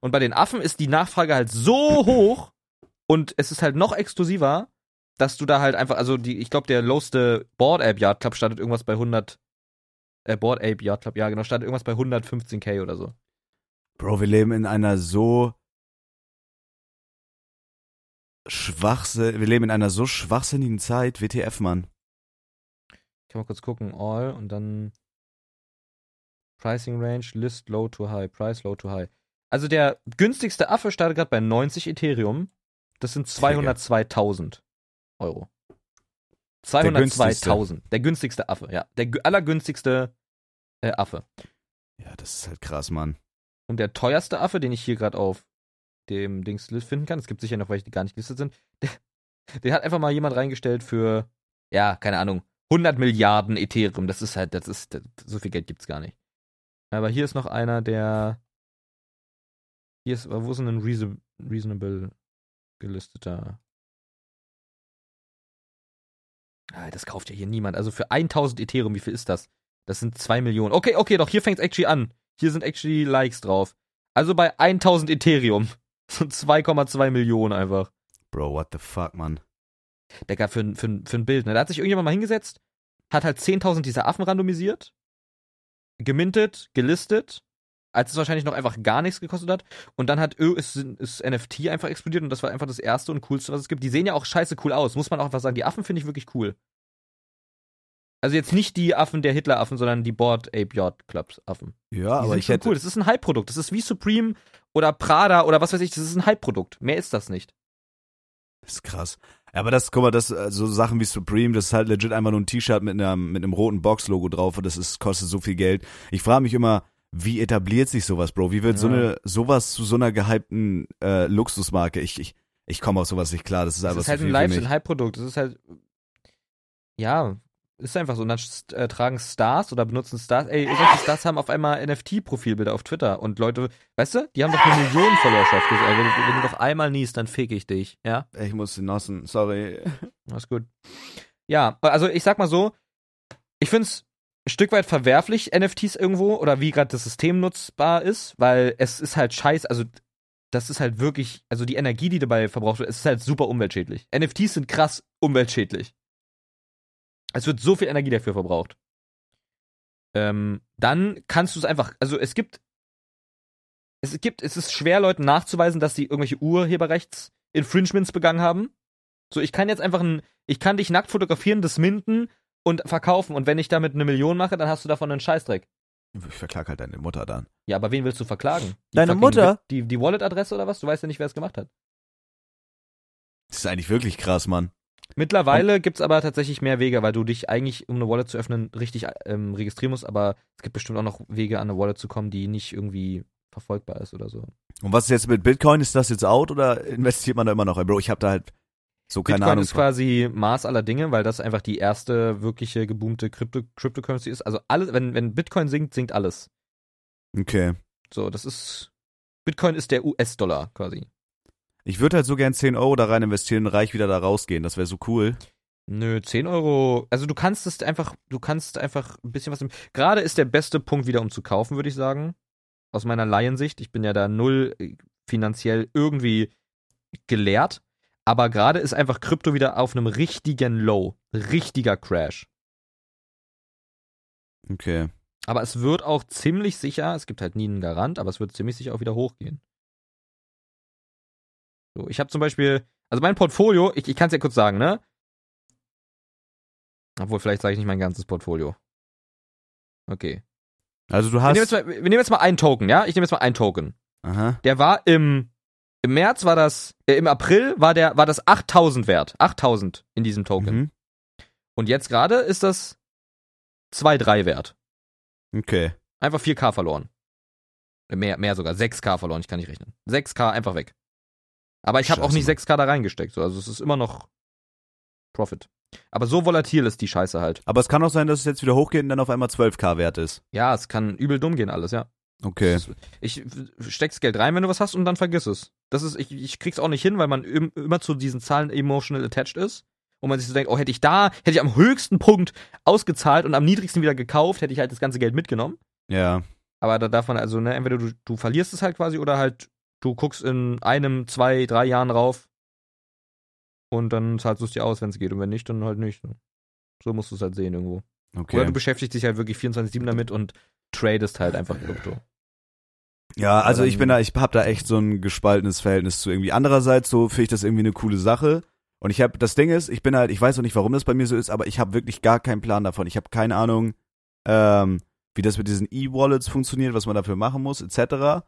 Und bei den Affen ist die Nachfrage halt so hoch und es ist halt noch exklusiver, dass du da halt einfach, also die, ich glaube, der lowste Board Ape Yard Club startet irgendwas bei 100, äh, Board Ape Yard Club, ja genau, startet irgendwas bei 115k oder so. Bro, wir leben in einer so schwachse, wir leben in einer so schwachsinnigen Zeit, WTF, Mann. Ich kann mal kurz gucken, all und dann Pricing Range, List low to high, Price low to high. Also der günstigste Affe startet gerade bei 90 Ethereum. Das sind 202.000 Euro. 202.000. Der günstigste Affe, ja. Der gü- allergünstigste äh, Affe. Ja, das ist halt krass, Mann. Und der teuerste Affe, den ich hier gerade auf dem Dings finden kann, es gibt sicher noch welche, die gar nicht gelistet sind, der, den hat einfach mal jemand reingestellt für, ja, keine Ahnung, 100 Milliarden Ethereum. Das ist halt, das ist, das, so viel Geld gibt's gar nicht. Aber hier ist noch einer, der, hier ist, wo ist denn ein reason, reasonable gelisteter? Ah, das kauft ja hier niemand. Also für 1000 Ethereum, wie viel ist das? Das sind 2 Millionen. Okay, okay, doch, hier fängt's actually an. Hier sind actually Likes drauf. Also bei 1000 Ethereum. So 2,2 Millionen einfach. Bro, what the fuck, Mann. Digga, für, für, für ein Bild. Ne? Da hat sich irgendjemand mal hingesetzt, hat halt 10.000 dieser Affen randomisiert, gemintet, gelistet, als es wahrscheinlich noch einfach gar nichts gekostet hat. Und dann hat ist, ist NFT einfach explodiert und das war einfach das erste und coolste, was es gibt. Die sehen ja auch scheiße cool aus, muss man auch einfach sagen. Die Affen finde ich wirklich cool. Also jetzt nicht die Affen der Hitler-Affen, sondern die Board Ape Yacht Clubs Affen. Ja, Die aber sind ich schon hätte, cool. Das ist ein Hype-Produkt. Das ist wie Supreme oder Prada oder was weiß ich. Das ist ein Hype-Produkt. Mehr ist das nicht. Das ist krass. Aber das, guck mal, das, äh, so Sachen wie Supreme, das ist halt legit einfach nur ein T-Shirt mit einem, mit einem roten Box-Logo drauf und das ist, kostet so viel Geld. Ich frage mich immer, wie etabliert sich sowas, Bro? Wie wird so Ja. eine, sowas zu so einer gehypten, äh, Luxusmarke? Ich, ich, ich komme auf sowas nicht klar. Das ist Das einfach ist halt ein. Lifestyle-Hype-Produkt. Das ist halt. Ja, ist einfach so. Und dann äh, tragen Stars oder benutzen Stars. Ey, solche Stars haben auf einmal NFT-Profilbilder auf Twitter. Und Leute, weißt du, die haben doch eine Million Followerschaft. Ey, wenn, du- wenn du doch einmal niest, dann fick ich dich. Ja, Ich muss den Nossen, sorry. alles gut. Ja, also ich sag mal so, ich find's Stück weit verwerflich, NFTs irgendwo, oder wie gerade das System nutzbar ist, weil es ist halt scheiß, also das ist halt wirklich, also die Energie, die dabei verbraucht wird, ist halt super umweltschädlich. NFTs sind krass umweltschädlich. Es wird so viel Energie dafür verbraucht. Ähm, dann kannst du es einfach, also es gibt, es gibt, es ist schwer, Leuten nachzuweisen, dass sie irgendwelche Urheberrechts-Infringements begangen haben. So, ich kann jetzt einfach ein, ich kann dich nackt fotografieren, das minden und verkaufen. Und wenn ich damit eine Million mache, dann hast du davon einen Scheißdreck. Ich verklag halt deine Mutter dann. Ja, aber wen willst du verklagen? Die Deine fucking- Mutter? Die, die Wallet-Adresse oder was? Du weißt ja nicht, wer es gemacht hat. Das ist eigentlich wirklich krass, Mann. Mittlerweile gibt's aber tatsächlich mehr Wege, weil du dich eigentlich, um eine Wallet zu öffnen, richtig ähm, registrieren musst, aber es gibt bestimmt auch noch Wege, an eine Wallet zu kommen, die nicht irgendwie verfolgbar ist oder so. Und was ist jetzt mit Bitcoin? Ist das jetzt out oder investiert man da immer noch? Ey, Bro, ich habe da halt so keine Bitcoin Ahnung. ist quasi Maß aller Dinge, weil das einfach die erste wirkliche geboomte Crypto Cryptocurrency ist. Also alles, wenn, wenn Bitcoin sinkt, sinkt alles. okay. So, das ist. Bitcoin ist der US-Dollar quasi. Ich würde halt so gern 10 Euro da rein investieren und reich wieder da rausgehen. Das wäre so cool. Nö, 10 Euro. Also du kannst es einfach, du kannst einfach ein bisschen was. im- Gerade ist der beste Punkt wieder, um zu kaufen, würde ich sagen. Aus meiner Laiensicht. Ich bin ja da null äh, finanziell irgendwie gelehrt. Aber gerade ist einfach Krypto wieder auf einem richtigen Low. Richtiger Crash. Okay. Aber es wird auch ziemlich sicher, es gibt halt nie einen Garant, aber es wird ziemlich sicher auch wieder hochgehen. So, ich habe zum Beispiel, also mein Portfolio, ich, ich kann es ja kurz sagen, ne? Obwohl, vielleicht sage ich nicht mein ganzes Portfolio. Okay. Also du Wir hast. nehmen, jetzt mal, wir nehmen jetzt mal einen Token, ja? Ich nehme jetzt mal einen Token. Aha. Der war im, im März war das, äh, im April war der, war das 8000 wert. 8000 in diesem Token. Mhm. Und jetzt gerade ist das 2,3 wert. Okay. Einfach 4k verloren. Äh, Mehr, mehr sogar. 6k verloren, ich kann nicht rechnen. 6k einfach weg. Aber ich habe auch nicht 6k da reingesteckt. So. Also es ist immer noch Profit. Aber so volatil ist die Scheiße halt. Aber es kann auch sein, dass es jetzt wieder hochgeht und dann auf einmal 12k wert ist. Ja, es kann übel dumm gehen alles, ja. Okay. Ich steck's Geld rein, wenn du was hast und dann vergiss es. Das ist, ich, ich krieg's auch nicht hin, weil man im, immer zu diesen Zahlen emotional attached ist. Und man sich so denkt, oh, hätte ich da, hätte ich am höchsten Punkt ausgezahlt und am niedrigsten wieder gekauft, hätte ich halt das ganze Geld mitgenommen. Ja. Aber da darf man also, ne, entweder du, du verlierst es halt quasi oder halt du guckst in einem, zwei, drei Jahren rauf und dann zahlst du es dir aus, wenn es geht. Und wenn nicht, dann halt nicht. So musst du es halt sehen irgendwo. Oder Okay. du beschäftigst dich halt wirklich 24-7 damit und tradest halt einfach Krypto. Ja, also ich bin dann- da, ich hab da echt so ein gespaltenes Verhältnis zu irgendwie. Andererseits so finde ich das irgendwie eine coole Sache. Und ich habe, das Ding ist, ich bin halt, ich weiß auch nicht, warum das bei mir so ist, aber ich habe wirklich gar keinen Plan davon. Ich habe keine Ahnung, ähm, wie das mit diesen E-Wallets funktioniert, was man dafür machen muss, etc.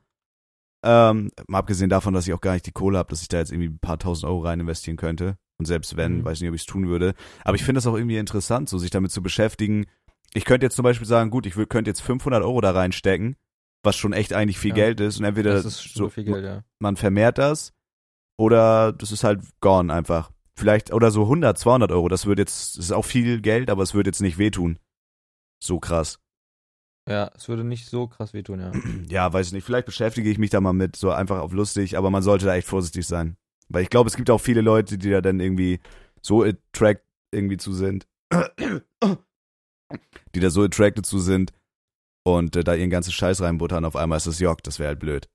Ähm, mal abgesehen davon, dass ich auch gar nicht die Kohle habe, dass ich da jetzt irgendwie ein paar tausend Euro rein investieren könnte. Und selbst wenn, Mhm. weiß nicht, ob ich es tun würde. Aber ich finde das auch irgendwie interessant, so sich damit zu beschäftigen. Ich könnte jetzt zum Beispiel sagen, gut, ich könnte jetzt 500 Euro da reinstecken, was schon echt eigentlich viel Ja. Geld ist. Und entweder Das ist so viel Geld, ja. man vermehrt das oder das ist halt gone einfach. Vielleicht, oder so 100, 200 Euro, das wird jetzt, das ist auch viel Geld, aber es wird jetzt nicht wehtun. So krass. Ja, es würde nicht so krass wehtun, ja. Ja, weiß ich nicht, vielleicht beschäftige ich mich da mal mit, so einfach auf lustig, aber man sollte da echt vorsichtig sein. Weil ich glaube, es gibt auch viele Leute, die da dann irgendwie so attract irgendwie zu sind. die da so attracted zu sind und äh, da ihren ganzen Scheiß reinbuttern, auf einmal ist das Jock, das wäre halt blöd.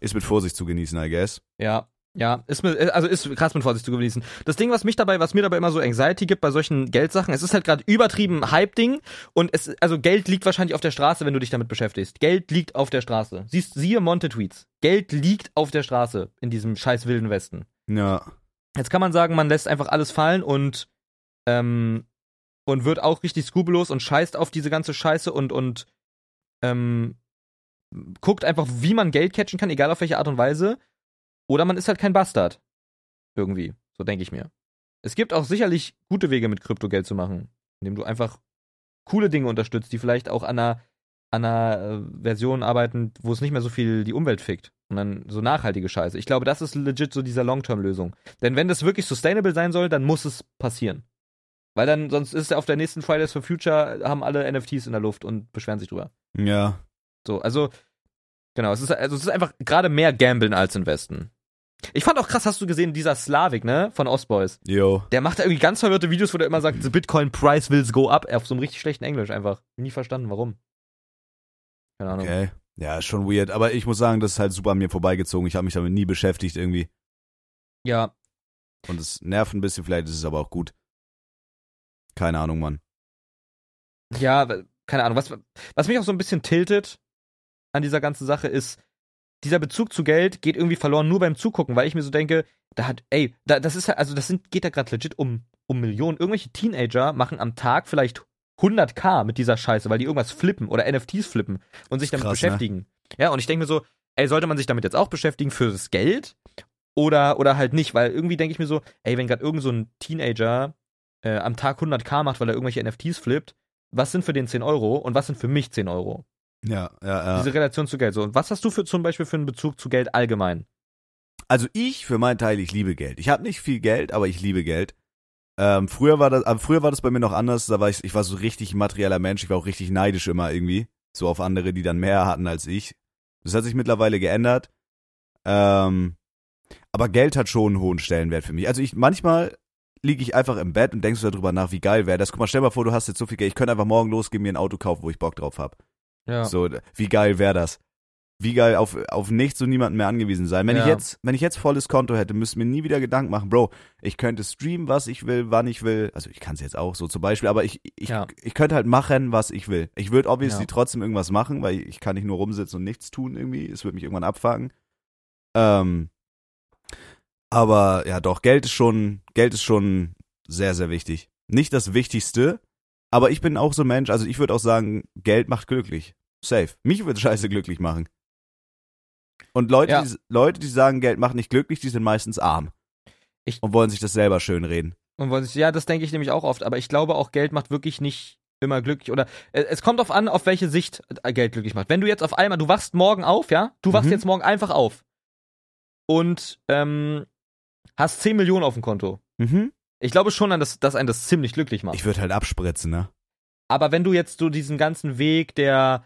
Ist mit Vorsicht zu genießen, I guess. Ja, ja, ist mit, also ist krass mit Vorsicht zu genießen. Das Ding, was mich dabei, was mir dabei immer so Anxiety gibt bei solchen Geldsachen, es ist halt gerade übertrieben Hype-Ding und es, also Geld liegt wahrscheinlich auf der Straße, wenn du dich damit beschäftigst. Geld liegt auf der Straße. Siehst, siehe Monte-Tweets. Geld liegt auf der Straße in diesem scheiß wilden Westen. Ja. Jetzt kann man sagen, man lässt einfach alles fallen und, ähm, und wird auch richtig skrupellos und scheißt auf diese ganze Scheiße und, und, ähm, guckt einfach, wie man Geld catchen kann, egal auf welche Art und Weise. Oder man ist halt kein Bastard. Irgendwie. So denke ich mir. Es gibt auch sicherlich gute Wege, mit Krypto Geld zu machen. Indem du einfach coole Dinge unterstützt, die vielleicht auch an einer, an einer äh, Version arbeiten, wo es nicht mehr so viel die Umwelt fickt. Und dann so nachhaltige Scheiße. Ich glaube, das ist legit so dieser Long-Term-Lösung. Denn wenn das wirklich sustainable sein soll, dann muss es passieren. Weil dann, sonst ist auf der nächsten Fridays for Future, haben alle NFTs in der Luft und beschweren sich drüber. Ja. So, also, genau, es ist, also es ist einfach gerade mehr Gamblen als Investen. Ich fand auch krass, hast du gesehen, dieser Slavik, ne, von Ostboys. Yo. Der macht da irgendwie ganz verwirrte Videos, wo der immer sagt, the Bitcoin price will go up, auf so einem richtig schlechten Englisch einfach. Nie verstanden, warum. Keine Ahnung. Okay. Ja, schon weird. Aber ich muss sagen, das ist halt super an mir vorbeigezogen. Ich habe mich damit nie beschäftigt irgendwie. Ja, Und es nervt ein bisschen, vielleicht ist es aber auch gut. Keine Ahnung, Mann. ja, keine Ahnung. Was, was mich auch so ein bisschen tiltet an dieser ganzen Sache ist, dieser Bezug zu Geld geht irgendwie verloren nur beim Zugucken, weil ich mir so denke, da hat, ey, da, das ist ja, also das sind, geht da gerade legit um, um Millionen. Irgendwelche Teenager machen am Tag vielleicht 100k mit dieser Scheiße, weil die irgendwas flippen oder NFTs flippen und sich damit Krass, ne? beschäftigen. Ja, und ich denke mir so, ey, sollte man sich damit jetzt auch beschäftigen für das Geld oder, oder halt nicht, weil irgendwie denke ich mir so, ey, wenn gerade irgend so ein Teenager äh, am Tag 100k macht, weil er irgendwelche NFTs flippt, was sind für den 10 Euro und was sind für mich 10 Euro? Ja, ja, ja. Diese Relation zu Geld. So, und was hast du für zum Beispiel für einen Bezug zu Geld allgemein? Also ich für meinen Teil, ich liebe Geld. Ich habe nicht viel Geld, aber ich liebe Geld. Ähm, früher war das, aber früher war das bei mir noch anders. Da war ich, ich war so richtig materieller Mensch. Ich war auch richtig neidisch immer irgendwie, so auf andere, die dann mehr hatten als ich. Das hat sich mittlerweile geändert. Ähm, aber Geld hat schon einen hohen Stellenwert für mich. Also ich manchmal liege ich einfach im Bett und denkst du darüber nach, wie geil wäre das. Guck mal, stell mal vor, du hast jetzt so viel Geld. Ich könnte einfach morgen losgehen, mir ein Auto kaufen, wo ich Bock drauf hab. Ja. So, wie geil wäre das? Wie geil auf, auf nichts und niemanden mehr angewiesen sein. Wenn Ja. ich jetzt, wenn ich jetzt volles Konto hätte, müsste mir nie wieder Gedanken machen, Bro, ich könnte streamen, was ich will, wann ich will. Also ich kann es jetzt auch so zum Beispiel, aber ich, ich, Ja. ich könnte halt machen, was ich will. Ich würde obviously trotzdem irgendwas machen, weil ich kann nicht nur rumsitzen und nichts tun irgendwie. Es wird mich irgendwann abfacken. Ähm, aber ja, doch, Geld ist schon, Geld ist schon sehr, sehr wichtig. Nicht das Wichtigste, Aber ich bin auch so ein Mensch, also ich würde auch sagen, Geld macht glücklich. Safe. Mich würde Scheiße glücklich machen. Und Leute, Ja. die, Leute, die sagen, Geld macht nicht glücklich, die sind meistens arm. Ich- und wollen sich das selber schön reden. Und wollen sich, ja, das denke ich nämlich auch oft, aber ich glaube auch, Geld macht wirklich nicht immer glücklich oder äh, es kommt drauf an, auf welche Sicht äh, Geld glücklich macht. Wenn du jetzt auf einmal, du wachst morgen auf, ja, du wachst Mhm. jetzt morgen einfach auf und ähm, hast 10 Millionen auf dem Konto. Mhm. Ich glaube schon, an das, dass einen das ziemlich glücklich macht. Ich würde halt abspritzen, ne? Aber wenn du jetzt so diesen ganzen Weg der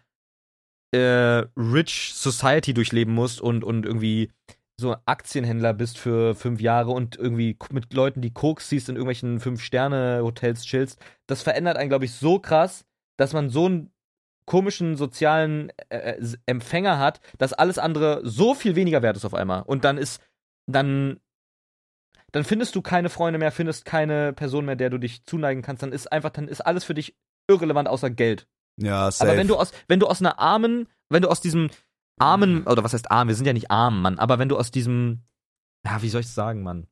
äh, Rich Society durchleben musst und, und irgendwie so Aktienhändler bist für fünf Jahre und irgendwie mit Leuten, die Koks siehst, in irgendwelchen Fünf-Sterne-Hotels chillst, das verändert einen, glaube ich, so krass, dass man so einen komischen sozialen äh, äh, Empfänger hat, dass alles andere so viel weniger wert ist auf einmal. Und dann ist, dann, dann findest du keine Freunde mehr, findest keine Person mehr, der du dich zuneigen kannst, dann ist einfach, dann ist alles für dich irrelevant außer Geld. Ja, safe. Aber wenn du aus, wenn du aus einer armen, wenn du aus diesem armen, oder was heißt arm, wir sind ja nicht arm, Mann, aber wenn du aus diesem, ja, wie soll ich sagen, Mann?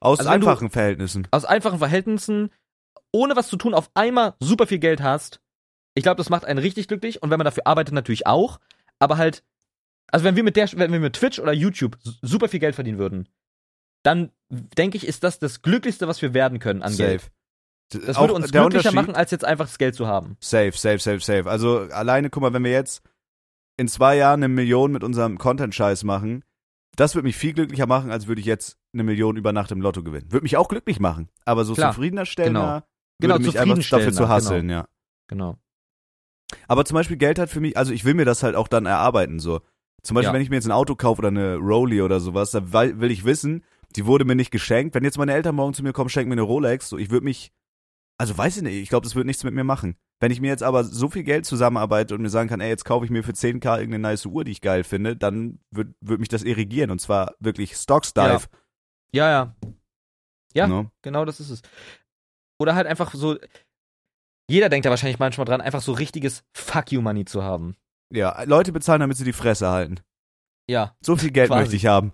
Aus also wenn du- einfachen Verhältnissen. Aus einfachen Verhältnissen, ohne was zu tun, auf einmal super viel Geld hast, ich glaube, das macht einen richtig glücklich und wenn man dafür arbeitet, natürlich auch, aber halt, also wenn wir mit der, wenn wir mit Twitch oder YouTube su- super viel Geld verdienen würden, dann denke ich, ist das das Glücklichste, was wir werden können an Geld. Safe. Das Auch würde uns glücklicher machen, als jetzt einfach das Geld zu haben. Safe, safe, safe, safe. Also alleine, guck mal, wenn wir jetzt in zwei Jahren eine Million mit unserem Content-Scheiß machen, das würde mich viel glücklicher machen, als würde ich jetzt eine Million über Nacht im Lotto gewinnen. Würde mich auch glücklich machen. Aber so Klar. zufriedener stellen, Genau. genau. Genau, würde mich einfach dafür zu zufriedenstellender, hasseln, ja. Genau. Aber zum Beispiel Geld hat für mich, also ich will mir das halt auch dann erarbeiten, so. Zum Beispiel, Ja. wenn ich mir jetzt ein Auto kaufe oder eine Rolli oder sowas, da will ich wissen, die wurde mir nicht geschenkt. Wenn jetzt meine Eltern morgen zu mir kommen, schenken mir eine Rolex, so, ich würde mich, also weiß ich nicht, ich glaube, das würde nichts mit mir machen. Wenn ich mir jetzt aber so viel Geld zusammenarbeite und mir sagen kann, ey, jetzt kaufe ich mir für 10k irgendeine nice Uhr, die ich geil finde, dann würde würd mich das irrigieren und zwar wirklich Stocks-Dive. Ja, ja. Ja. Ne? Genau das ist es. Oder halt einfach so. Jeder denkt da wahrscheinlich manchmal dran, einfach so richtiges Fuck you Money zu haben. Ja, Leute bezahlen, damit sie die Fresse halten. Ja, So viel Geld möchte ich haben.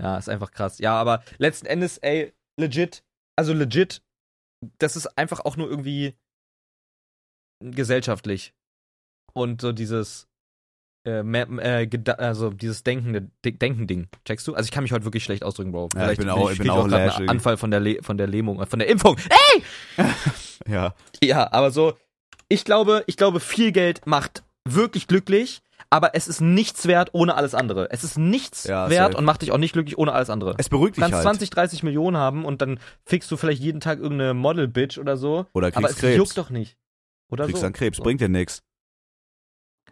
Ja, ist einfach krass. Ja, aber letzten Endes, ey, legit, also legit, das ist einfach auch nur irgendwie gesellschaftlich. Und so dieses, äh, äh, also dieses denkende, De- Denken-Ding. Checkst du? Also ich kann mich heute wirklich schlecht ausdrücken, Bro. Ja, ich bin auch- ich bin auch grad einen. Anfall von der, Le von der Lähmung, äh, von der Impfung. Ja. Ja, aber so, ich glaube, ich glaube, viel Geld macht wirklich glücklich, aber es ist nichts wert ohne alles andere. Es ist nichts Ja, wert safe. und macht dich auch nicht glücklich ohne alles andere. Es beruhigt Du dich kannst halt. 20, 30 Millionen haben und dann fickst du vielleicht jeden Tag irgendeine Model-Bitch oder so. Oder Aber kriegst es Krebs. juckt doch nicht. Oder kriegst so. dann Krebs, So. bringt dir nix.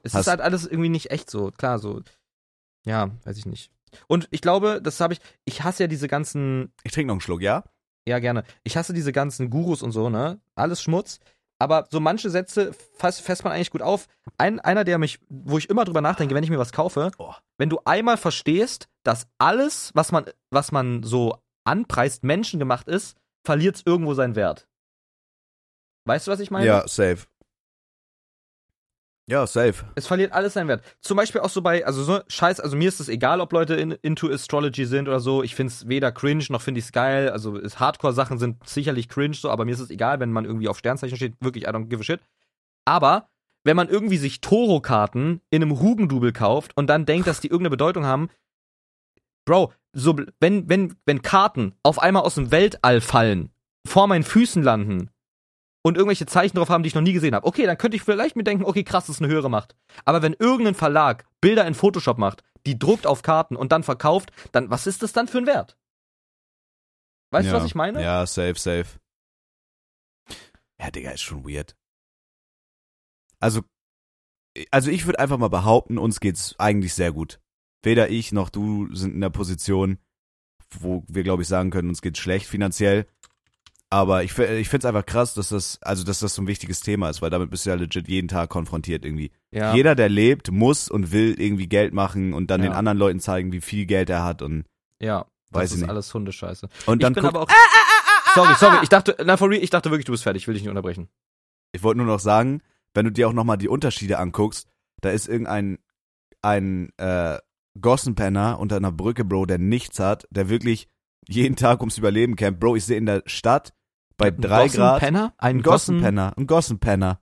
Es Hast- ist halt alles irgendwie nicht echt so. Klar, so. Ja, weiß ich nicht. Und ich glaube, das habe ich, ich hasse ja diese ganzen Ich trinke noch einen Schluck, ja? Ja, gerne. Ich hasse diese ganzen Gurus und so, ne? Alles Schmutz. Aber so manche Sätze fasst, fasst man eigentlich gut auf. Ein, einer, der mich, wo ich immer drüber nachdenke, wenn ich mir was kaufe, Oh. wenn du einmal verstehst, dass alles, was man, was man so anpreist, menschengemacht ist, verliert es irgendwo seinen Wert. Weißt du, was ich meine? Ja, safe. Ja, safe. Es verliert alles seinen Wert. Zum Beispiel auch so bei, also so Scheiß, also mir ist es egal, ob Leute in, into Astrology sind oder so. Ich finde es weder cringe noch finde ich es geil. Also es- Hardcore-Sachen sind sicherlich cringe so, aber mir ist es egal, wenn man irgendwie auf Sternzeichen steht. Wirklich, I don't give a shit. Aber wenn man irgendwie sich Toro-Karten in einem Hugendubel kauft und dann denkt, dass die irgendeine Bedeutung haben, Bro, so, wenn, wenn, wenn Karten auf einmal aus dem Weltall fallen, vor meinen Füßen landen und irgendwelche Zeichen drauf haben, die ich noch nie gesehen habe, okay, dann könnte ich vielleicht mir denken, okay, krass, das ist eine höhere Macht. Aber wenn irgendein Verlag Bilder in Photoshop macht, die druckt auf Karten und dann verkauft, dann was ist das dann für ein Wert? Weißt ja. du, was ich meine? Ja, safe, safe. Ja, Digga, ist schon weird. Also, also ich würde einfach mal behaupten, uns geht's eigentlich sehr gut. Weder ich noch du sind in der Position, wo wir, glaube ich, sagen können, uns geht's schlecht finanziell. Aber ich, ich finde es einfach krass, dass das, also dass das so ein wichtiges Thema ist, weil damit bist du ja legit jeden Tag konfrontiert irgendwie. Ja. Jeder, der lebt, muss und will irgendwie Geld machen und dann Ja. den anderen Leuten zeigen, wie viel Geld er hat und ja. weiß das ist nicht. alles Hundescheiße. Und dann ich bin guck, aber auch. sorry, sorry, ich dachte, na, for real, ich dachte wirklich, du bist fertig, ich will dich nicht unterbrechen. Ich wollte nur noch sagen, wenn du dir auch nochmal die Unterschiede anguckst, da ist irgendein ein äh, Gossenpenner unter einer Brücke, Bro, der nichts hat, der wirklich jeden Tag ums Überleben kämpft. Bro, ich sehe in der Stadt bei drei Grad. Penner? Ein Ein Gossen. Gossenpenner. Ein Gossenpenner.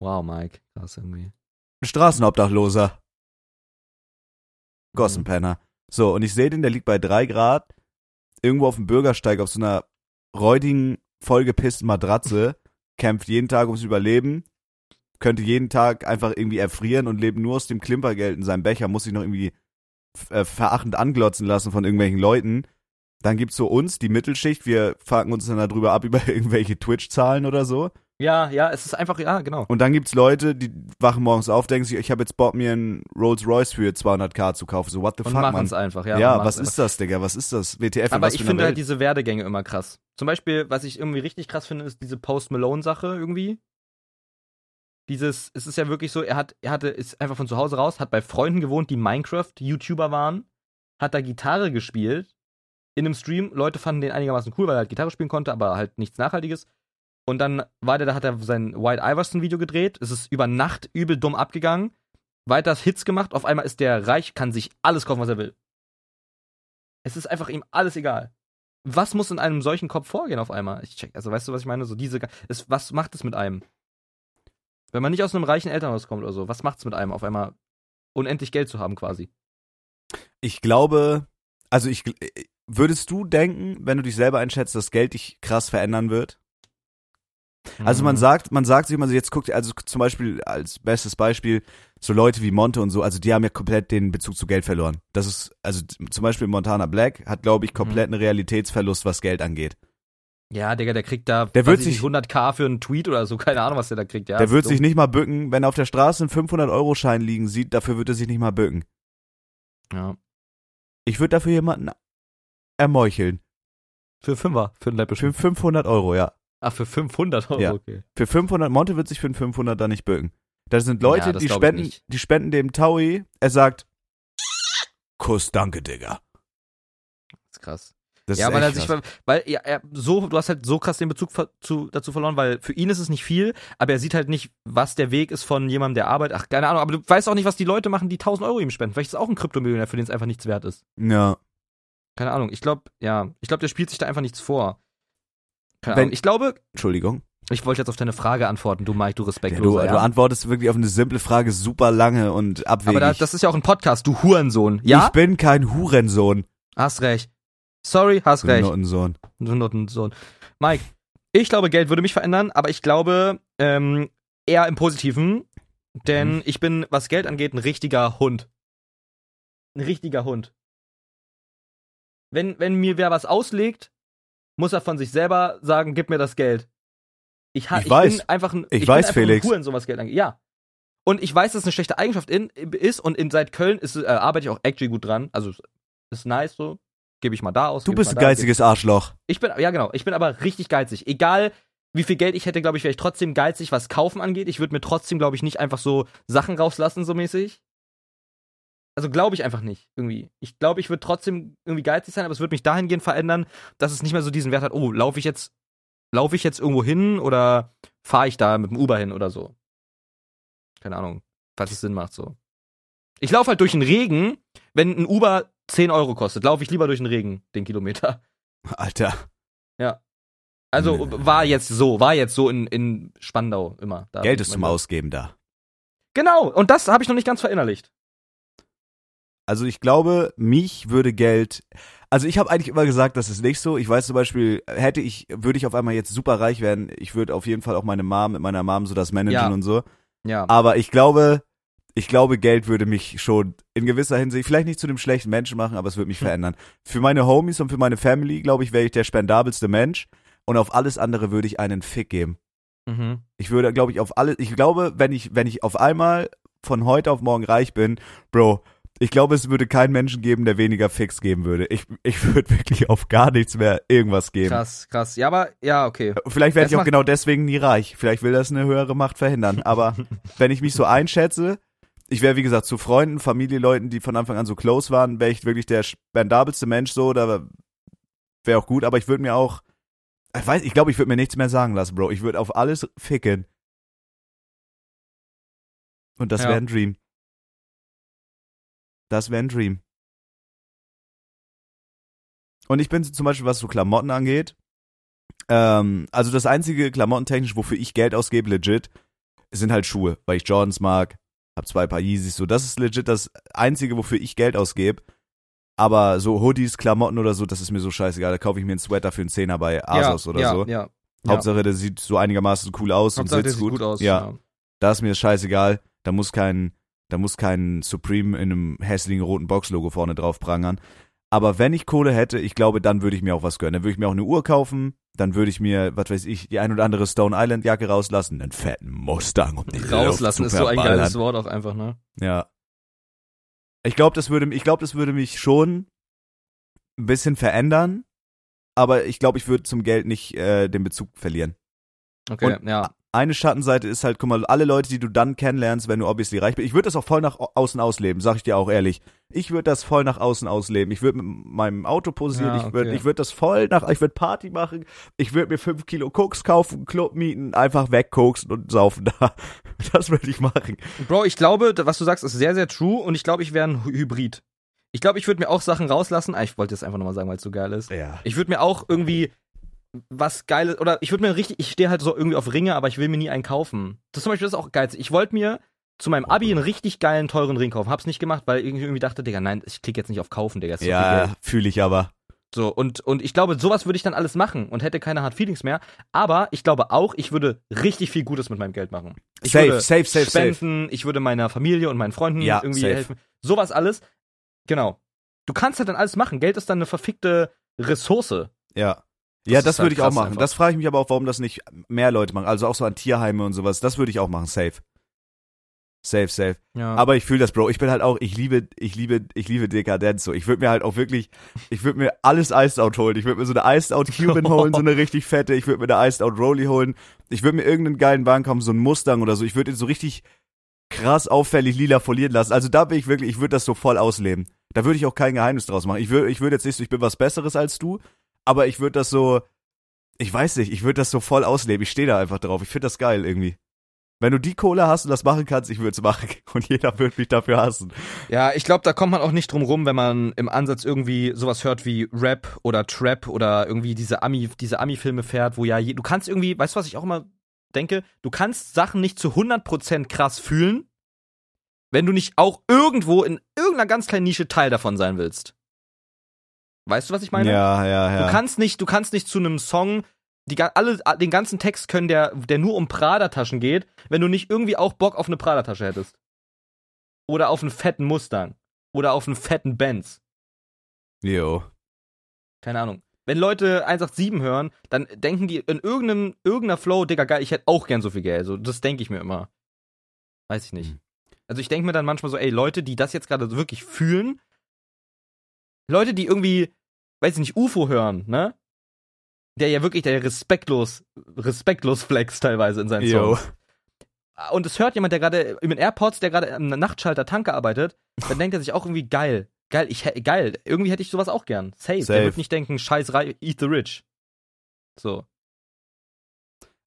Wow, Mike. Krass irgendwie. Ein Straßenobdachloser. Gossenpenner. So, und ich sehe den, der liegt bei drei Grad irgendwo auf dem Bürgersteig auf so einer räudigen, vollgepissten Matratze, kämpft jeden Tag ums Überleben, könnte jeden Tag einfach irgendwie erfrieren und lebt nur aus dem Klimpergeld in seinem Becher, muss sich noch irgendwie äh, verachtend anglotzen lassen von irgendwelchen Leuten. Dann gibt's so uns, die Mittelschicht, wir fucken uns dann darüber ab über irgendwelche Twitch-Zahlen oder so. Ja, ja, es ist einfach, ja, genau. Und dann gibt's Leute, die wachen morgens auf, denken sich, ich habe jetzt Bock, mir einen Rolls Royce für 200k zu kaufen. So, what the Und fuck, machen man? es einfach, ja. Ja, was machen's ist das, Digga? Was ist das? WTF, Aber was ich finde halt diese Werdegänge immer krass. Zum Beispiel, was ich irgendwie richtig krass finde, ist diese Post Malone-Sache irgendwie. Dieses, es ist ja wirklich so, er hat, er hatte, ist einfach von zu Hause raus, hat bei Freunden gewohnt, die Minecraft-YouTuber waren, hat da Gitarre gespielt in einem Stream. Leute fanden den einigermaßen cool, weil er halt Gitarre spielen konnte, aber halt nichts Nachhaltiges. Und dann war der, da hat er sein White Iverson-Video gedreht. Es ist über Nacht übel dumm abgegangen. Weiter Hits gemacht. Auf einmal ist der reich, kann sich alles kaufen, was er will. Es ist einfach ihm alles egal. Was muss in einem solchen Kopf vorgehen auf einmal? Ich check, also weißt du, was ich meine? So diese, es, was macht es mit einem? Wenn man nicht aus einem reichen Elternhaus kommt oder so, was macht es mit einem auf einmal unendlich Geld zu haben quasi? Ich glaube, also ich, äh, würdest du denken, wenn du dich selber einschätzt, dass Geld dich krass verändern wird? Also man Mhm. sagt, man sagt sich, man sich jetzt guckt, also zum Beispiel als bestes Beispiel, so Leute wie Monte und so, also die haben ja komplett den Bezug zu Geld verloren. Das ist, also zum Beispiel Montana Black hat, glaube ich, komplett einen Realitätsverlust, was Geld angeht. Ja, Digga, der kriegt da Der wird sich- 100k für einen Tweet oder so, keine Ahnung, was der da kriegt. Ja, Der wird dumm. sich nicht mal bücken, wenn er auf der Straße einen 500-Euro-Schein liegen sieht, dafür wird er sich nicht mal bücken. Ja. Ich würde dafür jemanden ermeucheln. Für Fünfer, für einen Für läppischen. 500 Euro, ja. Ach, für 500 Euro, Ja. okay. Für 500, Monte wird sich für einen 500 da nicht bücken. Das sind Leute, Ja, das die spenden, die spenden dem Taui. Er sagt, Kuss, danke, Digga. Das ist krass. Das ja, ist er sich, krass. weil ja, er so, du hast halt so krass den Bezug zu, dazu verloren, weil für ihn ist es nicht viel, aber er sieht halt nicht, was der Weg ist von jemandem, der arbeitet. Ach, keine Ahnung, aber du weißt auch nicht, was die Leute machen, die 1000 Euro ihm spenden. Vielleicht ist es auch ein Kryptomillionär, für den es einfach nichts wert ist. Ja. Keine Ahnung. Ich glaube, ja, ich glaube, der spielt sich da einfach nichts vor. Keine Wenn- Ahnung. Ich glaube, Entschuldigung. ich wollte jetzt auf deine Frage antworten, du Mike, du Ja, respektloser. du, Ja, du antwortest wirklich auf eine simple Frage super lange und abwegig. aber da, das ist ja auch ein Podcast, du Hurensohn. Ja? Ich bin kein Hurensohn. Hast recht. Sorry, hast Du recht. Nottensohn. Du Nottensohn. Mike, ich glaube, Geld würde mich verändern, aber ich glaube ähm, eher im Positiven, denn Mhm. ich bin, was Geld angeht, ein richtiger Hund. Ein richtiger Hund. Wenn, wenn mir wer was auslegt, muss er von sich selber sagen, gib mir das Geld. Ich, Ich ich weiß. bin einfach ein, Ich bin weiß, einfach Felix. Ein Huren, was Geld angeht. Ja. Und ich weiß, dass es eine schlechte Eigenschaft in, ist und in seit Köln ist, äh, arbeite ich auch actually gut dran. Also ist nice so. Gebe ich mal da aus. Du bist ich ein da, geiziges Arschloch. ich bin, ja genau, ich bin aber richtig geizig. Egal, wie viel Geld ich hätte, glaube ich, wäre ich trotzdem geizig, was Kaufen angeht. Ich würde mir trotzdem, glaube ich, nicht einfach so Sachen rauslassen, so mäßig. Also glaube ich einfach nicht, irgendwie. Ich glaube, ich würde trotzdem irgendwie geizig sein, aber es würde mich dahingehend verändern, dass es nicht mehr so diesen Wert hat, oh, laufe ich jetzt, laufe ich jetzt irgendwo hin oder fahre ich da mit dem Uber hin oder so. Keine Ahnung, falls es Sinn macht, so. Ich laufe halt durch den Regen, wenn ein Uber 10 Euro kostet, laufe ich lieber durch den Regen, den Kilometer. Alter. Also Nee. war jetzt so, war jetzt so in, in Spandau immer. Da Geld ist zum Ausgeben da. Genau, und das habe ich noch nicht ganz verinnerlicht. Also ich glaube, mich würde Geld. Also ich habe eigentlich immer gesagt, das ist nicht so. Ich weiß zum Beispiel, hätte ich, würde ich auf einmal jetzt super reich werden, ich würde auf jeden Fall auch meine Mom mit meiner Mom so das managen Ja. und so. Ja. Aber ich glaube, ich glaube, Geld würde mich schon in gewisser Hinsicht vielleicht nicht zu einem schlechten Menschen machen, aber es würde mich Hm. verändern. Für meine Homies und für meine Family, glaube ich, wäre ich der spendabelste Mensch. Und auf alles andere würde ich einen Fick geben. Mhm. Ich würde, glaube ich, auf alles. Ich glaube, wenn ich, wenn ich auf einmal von heute auf morgen reich bin, Bro, ich glaube, es würde keinen Menschen geben, der weniger Fix geben würde. Ich, ich würde wirklich auf gar nichts mehr irgendwas geben. Krass, krass. Ja, aber, ja, okay. Vielleicht werde ich auch genau deswegen nie reich. Vielleicht will das eine höhere Macht verhindern. Aber wenn ich mich so einschätze, ich wäre, wie gesagt, zu Freunden, Familie, Leuten, die von Anfang an so close waren, wäre ich wirklich der spendabelste Mensch so, da wäre auch gut, aber ich würde mir auch, ich weiß, ich glaube, ich würde mir nichts mehr sagen lassen, Bro. Ich würde auf alles ficken. Und das Ja. wäre ein Dream. Das wäre ein Dream. Und ich bin zum Beispiel, was so Klamotten angeht, Ähm, also das einzige klamottentechnisch, wofür ich Geld ausgebe, legit, sind halt Schuhe, weil ich Jordans mag, hab zwei Paar Yeezys, so. Das ist legit das einzige, wofür ich Geld ausgebe. Aber so Hoodies, Klamotten oder so, das ist mir so scheißegal. Da kaufe ich mir einen Sweater für einen Zehner bei Asos ja, oder ja, so. Ja, Hauptsache, der sieht so einigermaßen cool aus Hauptsache, und der sitzt sieht gut. gut aus. Ja. Da ist mir das scheißegal. Da muss kein, da muss kein Supreme in einem hässlichen roten Box-Logo vorne drauf prangern. Aber wenn ich Kohle hätte, ich glaube, dann würde ich mir auch was gönnen. Dann würde ich mir auch eine Uhr kaufen. Dann würde ich mir, was weiß ich, die ein oder andere Stone Island Jacke rauslassen. Einen fetten Mustang um die Rauslassen Luft ist so ein geiles Wort auch einfach, ne? Ja. Ich glaube, das würde, ich glaube, das würde mich schon ein bisschen verändern. Aber ich glaube, ich würde zum Geld nicht äh, den Bezug verlieren. Okay, Und- ja. Eine Schattenseite ist halt, guck mal, alle Leute, die du dann kennenlernst, wenn du obviously reich bist. Ich würde das auch voll nach au- außen ausleben, sag ich dir auch ehrlich. Ich würde das voll nach außen ausleben. Ich würde mit meinem Auto posieren, Ja, ich würde okay. ich würd das voll nach, ich würde Party machen, ich würde mir fünf Kilo Koks kaufen, Club mieten, einfach wegkoksen und saufen da. Das würde ich machen. Bro, ich glaube, was du sagst, ist sehr, sehr true und ich glaube, ich wäre ein Hy- Hybrid. Ich glaube, ich würde mir auch Sachen rauslassen. Ah, ich wollte das einfach nochmal sagen, weil es so geil ist. Ja. Ich würde mir auch irgendwie was Geiles, oder ich würde mir richtig, ich stehe halt so irgendwie auf Ringe, aber ich will mir nie einen kaufen. Das zum Beispiel das ist auch geil. Ich wollte mir zu meinem Abi einen richtig geilen, teuren Ring kaufen. Hab's nicht gemacht, weil ich irgendwie dachte, Digga, nein, ich klicke jetzt nicht auf kaufen, Digga. Ja, fühle ich aber. So, und, und ich glaube, sowas würde ich dann alles machen und hätte keine Hard Feelings mehr. Aber ich glaube auch, ich würde richtig viel Gutes mit meinem Geld machen. Ich Safe, würde safe, safe, safe. spenden, ich würde meiner Familie und meinen Freunden Ja, irgendwie safe. helfen. Sowas alles. Genau. Du kannst halt dann alles machen. Geld ist dann eine verfickte Ressource. Ja. Ja, das halt würde ich auch machen. einfach. Das frage ich mich aber auch, warum das nicht mehr Leute machen. Also auch so an Tierheime und sowas. Das würde ich auch machen. Safe. Safe, safe. Ja. Aber ich fühle das, Bro. Ich bin halt auch, ich liebe, ich liebe, ich liebe Dekadenz so. Ich würde mir halt auch wirklich, ich würde mir alles Iced Out holen. Ich würde mir so eine Iced Out Cuban holen, so eine richtig fette. Ich würde mir eine Iced Out Rolly holen. Ich würde mir irgendeinen geilen Wagen kaufen, so einen Mustang oder so. Ich würde ihn so richtig krass auffällig lila folieren lassen. Also da bin ich wirklich, ich würde das so voll ausleben. Da würde ich auch kein Geheimnis draus machen. Ich würde, ich würde jetzt nicht so, ich bin was Besseres als du, aber ich würde das so, ich weiß nicht, ich würde das so voll ausleben. Ich stehe da einfach drauf. Ich finde das geil irgendwie. Wenn du die Kohle hast und das machen kannst, ich würde es machen. Und jeder würde mich dafür hassen. Ja, ich glaube, da kommt man auch nicht drum rum, wenn man im Ansatz irgendwie sowas hört wie Rap oder Trap oder irgendwie diese Ami, diese Ami-Filme fährt, wo ja, je, du kannst irgendwie, weißt du, was ich auch immer denke? Du kannst Sachen nicht zu 100% krass fühlen, wenn du nicht auch irgendwo in irgendeiner ganz kleinen Nische Teil davon sein willst. Weißt du, was ich meine? Ja, ja, ja. Du kannst nicht, du kannst nicht zu einem Song die, alle, den ganzen Text können, der, der nur um Prada-Taschen geht, wenn du nicht irgendwie auch Bock auf eine Prada-Tasche hättest. Oder auf einen fetten Mustang. Oder auf einen fetten Benz. Jo. Keine Ahnung. Wenn Leute 187 hören, dann denken die in irgendeinem, irgendeiner Flow, Digga, geil, ich hätte auch gern so viel Geld. So, das denke ich mir immer. Weiß ich nicht. Hm. Also ich denke mir dann manchmal so, ey, Leute, die das jetzt gerade so wirklich fühlen, Leute, die irgendwie, weiß ich nicht, UFO hören, ne? Der ja wirklich, der respektlos, respektlos flex teilweise in seinen Jo. Songs. Und es hört jemand, der gerade mit AirPods, der gerade am Nachtschalter Tanke arbeitet, dann denkt er sich auch irgendwie geil. Geil, ich geil. Irgendwie hätte ich sowas auch gern. Safe. Safe. Der wird nicht denken, scheiß Rei- eat the rich. So.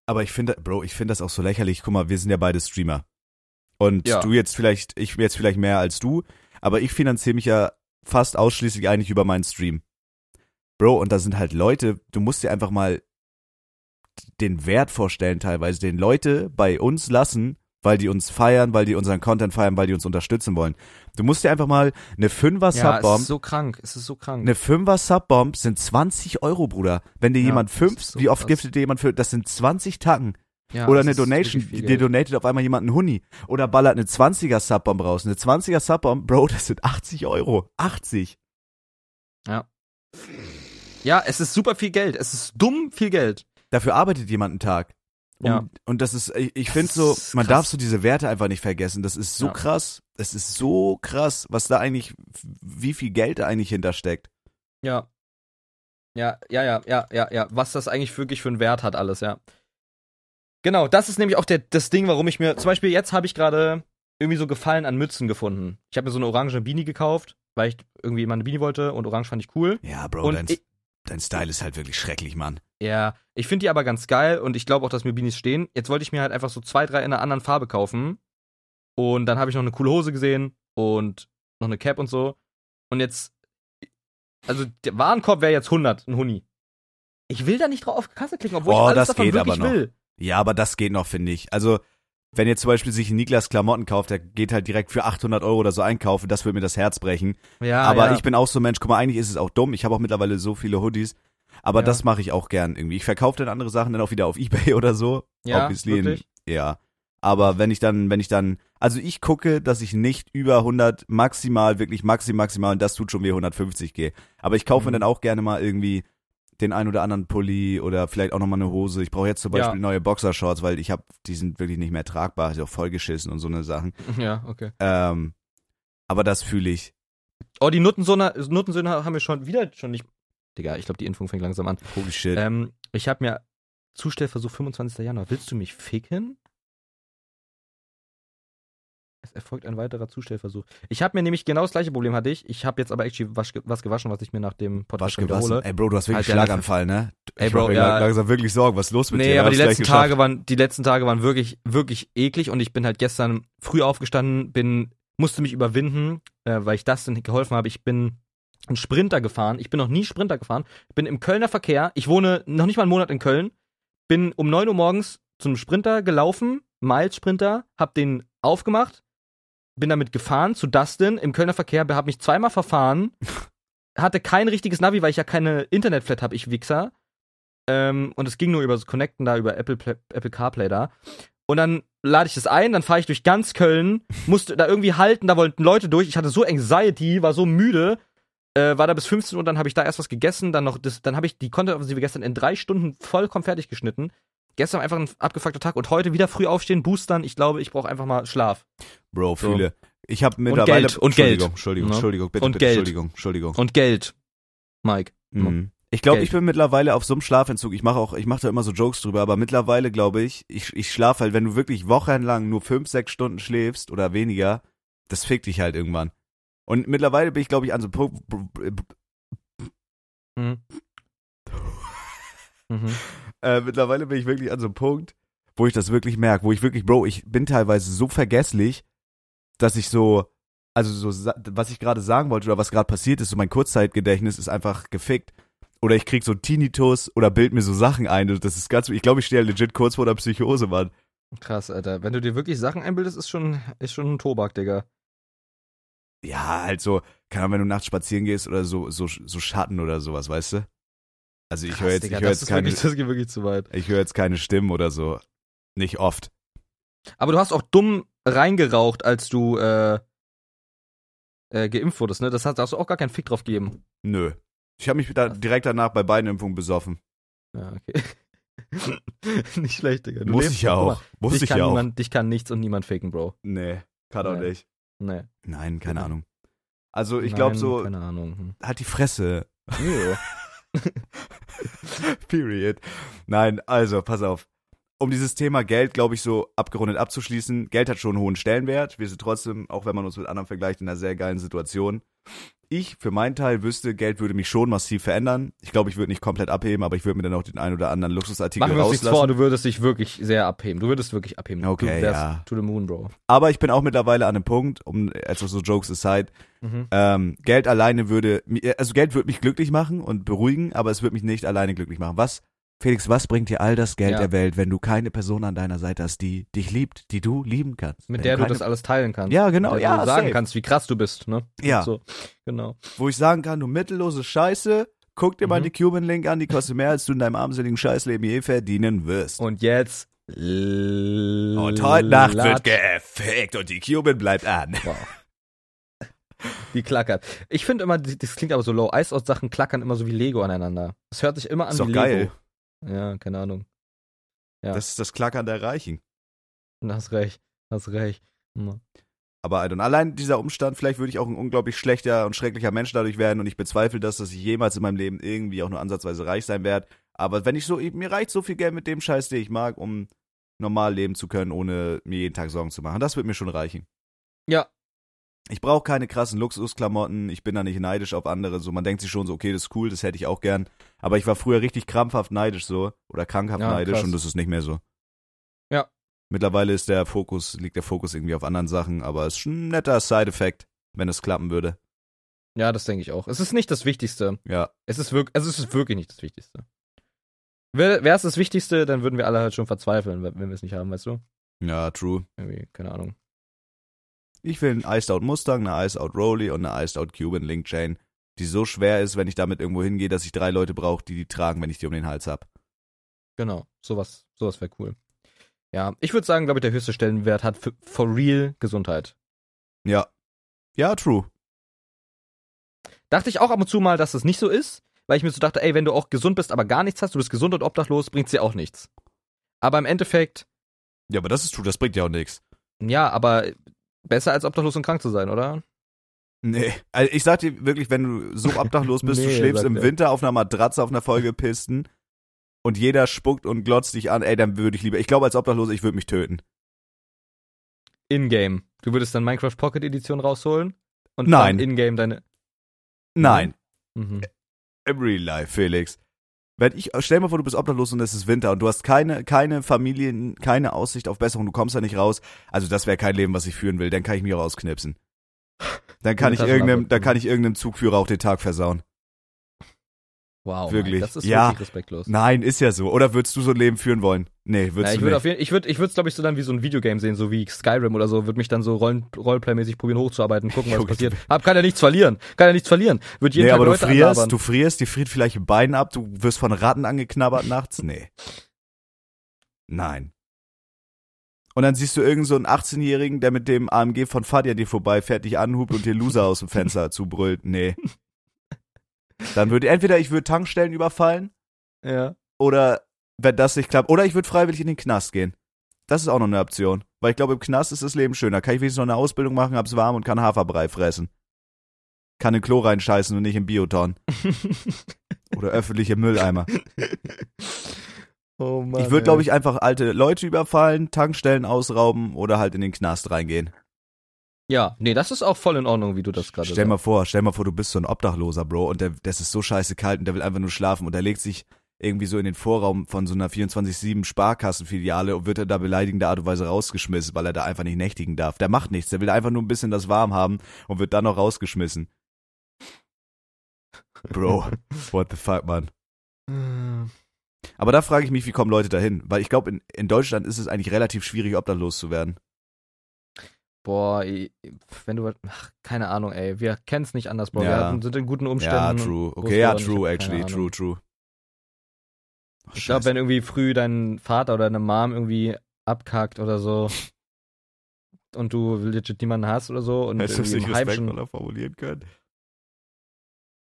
Aber ich finde, Bro, ich finde das auch so lächerlich. Guck mal, wir sind ja beide Streamer. Und Ja. du jetzt vielleicht, ich jetzt vielleicht mehr als du, aber ich finanziere mich ja fast ausschließlich eigentlich über meinen Stream. Bro, und da sind halt Leute, du musst dir einfach mal den Wert vorstellen teilweise, den Leute bei uns lassen, weil die uns feiern, weil die unseren Content feiern, weil die uns unterstützen wollen. Du musst dir einfach mal eine Fünfer Ja, es Subbomb ist so krank. Es ist so krank. Eine Fünfer Subbomb sind 20 Euro, Bruder. Wenn dir Ja, jemand das fünf, ist so wie oft krass. giftet dir jemand für, das sind 20 Tacken. ja, Oder eine Donation, dir donatet auf einmal jemand einen Huni. Oder ballert eine 20er Subbomb raus. Eine 20er Subbomb, Bro, das sind 80 Euro. 80. Ja. Ja, es ist super viel Geld. Es ist dumm viel Geld. Dafür arbeitet jemand einen Tag. Und, Ja. und das ist, ich, ich finde so, man darf so diese Werte einfach nicht vergessen. Das ist so Ja. krass. Das ist so krass, was da eigentlich, wie viel Geld da eigentlich hintersteckt. Ja. Ja, ja, ja, ja, ja, ja. Was das eigentlich wirklich für einen Wert hat, alles, ja. Genau, das ist nämlich auch der, das Ding, warum ich mir, zum Beispiel jetzt habe ich gerade irgendwie so Gefallen an Mützen gefunden. Ich habe mir so eine orange Beanie gekauft, weil ich irgendwie immer eine Beanie wollte und orange fand ich cool. Ja, Bro, Und dein, ich- dein Style ist halt wirklich schrecklich, Mann. Ja, ich finde die aber ganz geil und ich glaube auch, dass mir Beanies stehen. Jetzt wollte ich mir halt einfach so zwei, drei in einer anderen Farbe kaufen. Und dann habe ich noch eine coole Hose gesehen und noch eine Cap und so. Und jetzt, also der Warenkorb wäre jetzt 100, ein Huni. Ich will da nicht drauf auf Kasse klicken, obwohl Oh, ich alles das davon geht wirklich aber noch. will. Ja, aber das geht noch, finde ich. Also, wenn ihr zum Beispiel sich Niklas Klamotten kauft, der geht halt direkt für 800 Euro oder so einkaufen, das würde mir das Herz brechen. Ja, aber ja. ich bin auch so ein Mensch, guck mal, eigentlich ist es auch dumm. Ich habe auch mittlerweile so viele Hoodies. Aber Ja. das mache ich auch gern irgendwie. Ich verkaufe dann andere Sachen dann auch wieder auf Ebay oder so. Ja, Obviously wirklich? ja. Aber wenn ich dann, wenn ich dann, also ich gucke, dass ich nicht über 100 maximal, wirklich maximal, maximal, und das tut schon weh, 150 gehe. Aber ich kaufe Mhm. mir dann auch gerne mal irgendwie den ein oder anderen Pulli oder vielleicht auch nochmal eine Hose. Ich brauche jetzt zum Ja. Beispiel neue Boxershorts, weil ich habe, die sind wirklich nicht mehr tragbar, ist auch vollgeschissen und so eine Sachen. Ja, okay. Ähm, aber das fühle ich. Oh, die Nuttensöhne, Nuttensöhne haben wir schon wieder schon nicht. Digga, ich glaube, die Impfung fängt langsam an. Holy shit. Ähm, ich habe mir Zustellversuch 25. Januar. Willst du mich ficken? Es erfolgt ein weiterer Zustellversuch. Ich habe mir nämlich genau das gleiche Problem hatte ich. Ich habe jetzt aber actually was, was gewaschen, was ich mir nach dem Podcast Wasch gewaschen. wiederhole. Ey, Bro, du hast wirklich Halt, Schlaganfall, ne? Ey, Ich Bro, mir ja. langsam wirklich Sorgen. Was ist los mit dir? Nee, aber die letzten geschafft. Tage waren, die letzten Tage waren wirklich, wirklich eklig und ich bin halt gestern früh aufgestanden, bin, musste mich überwinden, äh, weil ich das dann geholfen habe. Ich bin einen Sprinter gefahren. Ich bin noch nie Sprinter gefahren. Bin im Kölner Verkehr. Ich wohne noch nicht mal einen Monat in Köln. Bin um 9 Uhr morgens zum Sprinter gelaufen, Miles Sprinter, hab den aufgemacht, bin damit gefahren zu Dustin im Kölner Verkehr, hab mich zweimal verfahren, hatte kein richtiges Navi, weil ich ja keine Internetflat habe, ich Wichser. Ähm, und es ging nur über das Connecten da, über Apple, Apple CarPlay da. Und dann lade ich das ein, dann fahre ich durch ganz Köln, musste da irgendwie halten, da wollten Leute durch. Ich hatte so Anxiety, war so müde, äh, war da bis 15 Uhr, dann habe ich da erst was gegessen, dann noch das, dann habe ich die Content-Offensive gestern in drei Stunden vollkommen fertig geschnitten. Gestern einfach ein abgefuckter Tag und heute wieder früh aufstehen, boostern. Ich glaube, ich brauche einfach mal Schlaf. Bro, So. fühle. Ich habe mittlerweile. Geld, und Geld. Entschuldigung, Entschuldigung, Ne? Entschuldigung, bitte, Und bitte, Geld. Entschuldigung, Entschuldigung. Und Geld, Mike. Mhm. Ich glaube, ich bin mittlerweile auf so einem Schlafentzug. Ich mache auch, ich mache da immer so Jokes drüber, aber mittlerweile glaube ich, ich, ich schlafe halt, wenn du wirklich wochenlang nur fünf, sechs Stunden schläfst oder weniger, das fickt dich halt irgendwann. Und mittlerweile bin ich, glaube ich, an so einem Punkt, Mhm. Mhm. äh, mittlerweile bin ich wirklich an so einem Punkt, wo ich das wirklich merke, wo ich wirklich, Bro, ich bin teilweise so vergesslich, dass ich so, also so, was ich gerade sagen wollte oder was gerade passiert ist, so mein Kurzzeitgedächtnis ist einfach gefickt. Oder ich krieg so Tinnitus oder bild mir so Sachen ein. Das ist ganz, ich glaube, ich stehe legit kurz vor der Psychose, Mann. Krass, Alter. Wenn du dir wirklich Sachen einbildest, ist schon, ist schon ein Tobak, Digga. Ja, halt so, keine Ahnung, wenn du nachts spazieren gehst oder so, so, so Schatten oder sowas, weißt du? Also ich höre jetzt, Digga, ich das jetzt keine, wirklich, das geht wirklich zu weit. ich höre jetzt keine Stimmen oder so. Nicht oft. Aber du hast auch dumm reingeraucht, als du äh, äh, geimpft wurdest, ne? Das hast, da hast du auch gar keinen Fick drauf gegeben. Nö. Ich habe mich da direkt danach bei beiden Impfungen besoffen. Ja, okay. nicht schlecht, Digga. Du Muss lebst ich ja auch. Muss dich ich kann ja auch. niemand, Dich kann nichts und niemand faken, Bro. Nee, kann auch Nee. nicht. Nee. Nein, keine Mhm. Ahnung. Also ich glaube so, Keine Ahnung. Hm. halt die Fresse. Jo. Period. Nein, also pass auf. Um dieses Thema Geld, glaube ich, so abgerundet abzuschließen, Geld hat schon einen hohen Stellenwert. Wir sind trotzdem, auch wenn man uns mit anderen vergleicht, in einer sehr geilen Situation. Ich für meinen Teil wüsste, Geld würde mich schon massiv verändern. Ich glaube, ich würde nicht komplett abheben, aber ich würde mir dann auch den einen oder anderen Luxusartikel Machen wir uns nichts rauslassen. vor, du würdest dich wirklich sehr abheben. Du würdest wirklich abheben. Okay, du ja. To the moon, Bro. Aber ich bin auch mittlerweile an einem Punkt, um also so Jokes aside, Mhm. ähm, Geld alleine würde, also Geld würde mich glücklich machen und beruhigen, aber es würde mich nicht alleine glücklich machen. Was, Felix, was bringt dir all das Geld Ja. der Welt, wenn du keine Person an deiner Seite hast, die dich liebt, die du lieben kannst? Mit Wenn der du keine, das alles teilen kannst. Ja, genau, Mit der ja, du sagen safe. kannst, wie krass du bist, ne? Ja, So, genau. wo ich sagen kann, du mittellose Scheiße, guck dir mal Mhm. die Cuban Link an, die kostet mehr, als du in deinem armseligen Scheißleben je verdienen wirst. Und jetzt. Und heute Nacht wird gefickt und die Cuban bleibt an. Wow. Die klackert. Ich finde immer, das klingt aber so low. Eis-Sachen klackern immer so wie Lego aneinander. Das hört sich immer an Ist wie doch Lego. geil. Ja, keine Ahnung. Ja. Das ist das Klackern der Reichen. Hast recht. Hast recht. Hm. Aber und allein dieser Umstand, vielleicht würde ich auch ein unglaublich schlechter und schrecklicher Mensch dadurch werden und ich bezweifle das, dass ich jemals in meinem Leben irgendwie auch nur ansatzweise reich sein werde. Aber wenn ich so, mir reicht so viel Geld mit dem Scheiß, den ich mag, um normal leben zu können, ohne mir jeden Tag Sorgen zu machen. Das wird mir schon reichen. Ja. Ich brauche keine krassen Luxusklamotten, ich bin da nicht neidisch auf andere. So, man denkt sich schon so, okay, das ist cool, das hätte ich auch gern. Aber ich war früher richtig krampfhaft neidisch so oder krankhaft Ja, neidisch krass. und das ist nicht mehr so. Ja. Mittlerweile ist der Fokus, liegt der Fokus irgendwie auf anderen Sachen, aber es ist ein netter Side-Effekt, wenn es klappen würde. Ja, das denke ich auch. Es ist nicht das Wichtigste. Ja. Es ist wirklich, also es ist wirklich nicht das Wichtigste. Wäre es das Wichtigste, dann würden wir alle halt schon verzweifeln, wenn wir es nicht haben, weißt du? Ja, true. Irgendwie, keine Ahnung. Ich will einen Iced Out Mustang, eine Iced Out Rolly und eine Iced Out Cuban Link Chain, die so schwer ist, wenn ich damit irgendwo hingehe, dass ich drei Leute brauche, die die tragen, wenn ich die um den Hals hab. Genau, sowas, sowas wäre cool. Ja, ich würde sagen, glaube ich, der höchste Stellenwert hat für, for real Gesundheit. Ja. Ja, true. Dachte ich auch ab und zu mal, dass das nicht so ist, weil ich mir so dachte, ey, wenn du auch gesund bist, aber gar nichts hast, du bist gesund und obdachlos, bringt's dir auch nichts. Aber im Endeffekt, Ja, aber das ist true, das bringt ja auch nichts. ja, aber besser als obdachlos und krank zu sein, oder? Nee. Also ich sag dir wirklich, wenn du so obdachlos bist, du Nee, schläfst sagt im er. Winter auf einer Matratze auf einer Folge Pisten und jeder spuckt und glotzt dich an, ey, dann würde ich lieber, ich glaube als Obdachlos, ich würde mich töten. In-game. Du würdest dann Minecraft Pocket Edition rausholen und Nein. dann in-game deine. Nein. Mhm. Im Real Life, Felix. Wenn ich, stell mal vor, du bist obdachlos und es ist Winter und du hast keine, keine Familien, keine Aussicht auf Besserung, du kommst da nicht raus. Also das wäre kein Leben, was ich führen will, dann kann ich mich auch ausknipsen. Dann kann ich irgendeinem, dann kann ich irgendeinem Zugführer auch den Tag versauen. Wow. Wirklich. Mike, das ist Ja. wirklich respektlos. Nein, ist ja so. Oder würdest du so ein Leben führen wollen? Nee, würdest ich du würde nicht. auf jeden, ich würde, ich würde es glaube ich so dann wie so ein Videogame sehen, so wie Skyrim oder so, würde mich dann so Rollen, Roleplay-mäßig probieren hochzuarbeiten, gucken, was passiert. Hab kann ja nichts verlieren, kann ja nichts verlieren. Wird jeden Nee, Tag aber du Leute frierst, anlabern. du frierst, die friert vielleicht ein Bein ab, du wirst von Ratten angeknabbert nachts? Nee. Nein. Und dann siehst du irgend so einen 18-Jährigen, der mit dem AMG von Fadia dir vorbeifährt, dich anhubt und dir Loser aus dem Fenster zubrüllt. Nee. Dann würde entweder ich würde Tankstellen überfallen ja. oder wenn das nicht klappt, oder ich würde freiwillig in den Knast gehen. Das ist auch noch eine Option. Weil ich glaube, im Knast ist das Leben schöner. Kann ich wenigstens noch eine Ausbildung machen, hab's warm und kann Haferbrei fressen. Kann in Klo reinscheißen und nicht im Bioton. Oder öffentliche Mülleimer. Oh Mann. ich würde, glaube ich, einfach alte Leute überfallen, Tankstellen ausrauben oder halt in den Knast reingehen. Ja, nee, das ist auch voll in Ordnung, wie du das gerade Stell mal vor, stell mal vor, du bist so ein Obdachloser, Bro, und der, das ist so scheiße kalt und der will einfach nur schlafen und der legt sich irgendwie so in den Vorraum von so einer 24-7 Sparkassenfiliale und wird dann da beleidigender Art und Weise rausgeschmissen, weil er da einfach nicht nächtigen darf. Der macht nichts, der will einfach nur ein bisschen das warm haben und wird dann noch rausgeschmissen. Bro, what the fuck, man. Äh, Aber da frage ich mich, wie kommen Leute dahin? Weil ich glaube, in, in Deutschland ist es eigentlich relativ schwierig, obdachlos zu werden. Boah, wenn du, ach, keine Ahnung, ey, wir kennen es nicht anders, Bro. Wir Ja. hatten, sind in guten Ja, Umständen. true. wo Okay, ja, true, actually, true, true. Oh, Ich glaube, wenn irgendwie früh dein Vater oder deine Mom irgendwie abkackt oder so und du legit niemanden hast oder so und Hättest du es nicht respektvoller formulieren können?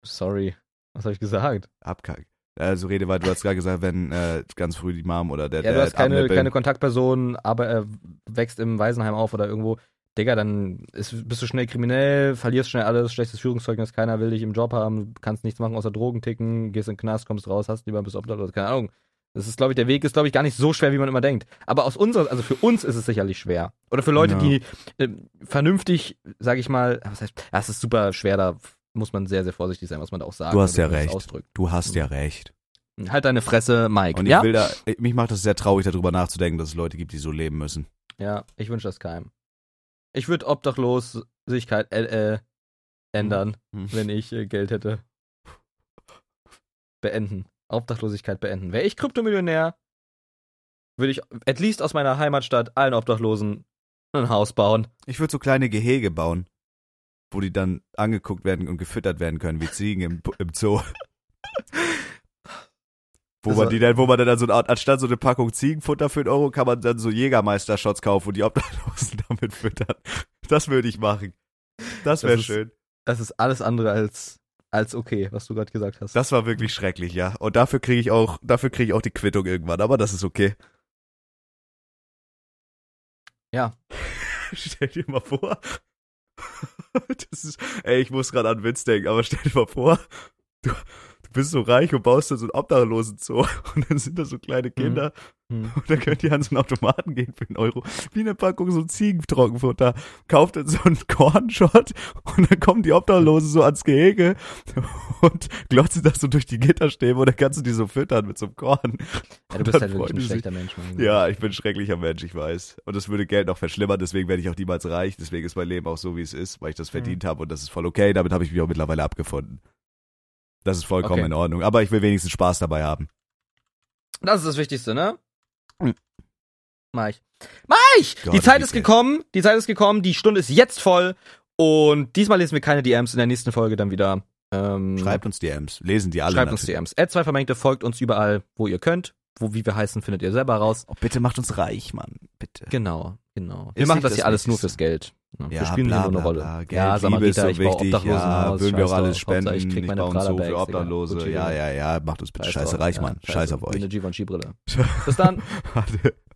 sorry, was habe ich gesagt? Abkack. Also rede weiter, du hast gerade gesagt, wenn äh, ganz früh die Mom oder der Ja, du hast keine, keine Kontaktperson, aber er wächst im Waisenheim auf oder irgendwo. Digga, dann ist, bist du schnell kriminell, verlierst schnell alles, schlechtes Führungszeugnis, keiner will dich im Job haben, kannst nichts machen außer Drogen ticken, gehst in den Knast, kommst raus, hast lieber bist obdachlos, keine Ahnung. Das ist, glaube ich, der Weg ist, glaube ich, gar nicht so schwer, wie man immer denkt. Aber aus unserer, also für uns ist es sicherlich schwer. Oder für Leute, Ja. die äh, vernünftig, sag ich mal, was heißt, ja, es ist super schwer, da muss man sehr, sehr vorsichtig sein, was man da auch sagt. Du hast ja das recht. Ausdrückt. Du hast ja recht. Halt deine Fresse, Mike. Und ich ja? will da, mich macht das sehr traurig, darüber nachzudenken, dass es Leute gibt, die so leben müssen. Ja, ich wünsche das keinem. Ich würde Obdachlosigkeit äh, äh, ändern, Hm. wenn ich äh, Geld hätte. Beenden. Obdachlosigkeit beenden. Wäre ich Kryptomillionär, würde ich at least aus meiner Heimatstadt allen Obdachlosen ein Haus bauen. Ich würde so kleine Gehege bauen, wo die dann angeguckt werden und gefüttert werden können, wie Ziegen im, im Zoo. Wo Das man die dann, wo man dann so eine Art, anstatt so eine Packung Ziegenfutter für einen Euro, kann man dann so Jägermeister-Shots kaufen und die Obdachlosen damit füttern. Das würde ich machen. Das wäre schön. Das ist alles andere als, als okay, was du gerade gesagt hast. Das war wirklich schrecklich, ja. Und dafür kriege ich auch, dafür kriege ich auch die Quittung irgendwann, aber das ist okay. Ja. stell dir mal vor. Das ist, ey, ich muss gerade an Witz denken, aber stell dir mal vor, du bist so reich und baust da so einen Obdachlosen-Zoo und dann sind da so kleine Kinder Hm. und dann könnt ihr an so einen Automaten gehen für einen Euro. Wie eine Packung so Ziegentrockenfutter. Kauft dann so einen Kornshot und dann kommen die Obdachlosen so ans Gehege und glotzen das so durch die Gitterstäbe und dann kannst du die so füttern mit so einem Korn. Ja, du bist dann halt wirklich ein die sich. schlechter Mensch. Mann. Ja, ich bin ein schrecklicher Mensch, ich weiß. Und das würde Geld noch verschlimmern, deswegen werde ich auch niemals reich. Deswegen ist mein Leben auch so, wie es ist, weil ich das verdient habe und das ist voll okay. Damit habe ich mich auch mittlerweile abgefunden. Das ist vollkommen Okay. in Ordnung. Aber ich will wenigstens Spaß dabei haben. Das ist das Wichtigste, ne? Hm. Mach ich. Mach ich! Gott, die Zeit ist gekommen, die Zeit ist gekommen, die Stunde ist jetzt voll und diesmal lesen wir keine DMs, in der nächsten Folge dann wieder. Ähm, Schreibt uns DMs. Lesen die alle. schreibt uns natürlich. DMs. Ad 2 Vermengte, folgt uns überall, wo ihr könnt. Wo, wie wir heißen, findet ihr selber raus. Oh, bitte macht uns reich, Mann. Bitte. Genau, genau. Wir Ist machen das das hier alles nur fürs Geld. Ja, wir Ja, spielen bla, nur eine bla, Rolle. bla. Geld, ja, Liebe ist so ich baue wichtig. Ja, Obdachlosenhaus. würden wir auch alles drauf. Spenden. Ich krieg Ich meine baue uns so für. Obdachlose. Ja, ja, ja. Macht uns bitte Scheiß scheiße reich, Ja, Mann. scheiß Scheiß drauf. auf euch. eine Givenchy-Brille. Bis dann.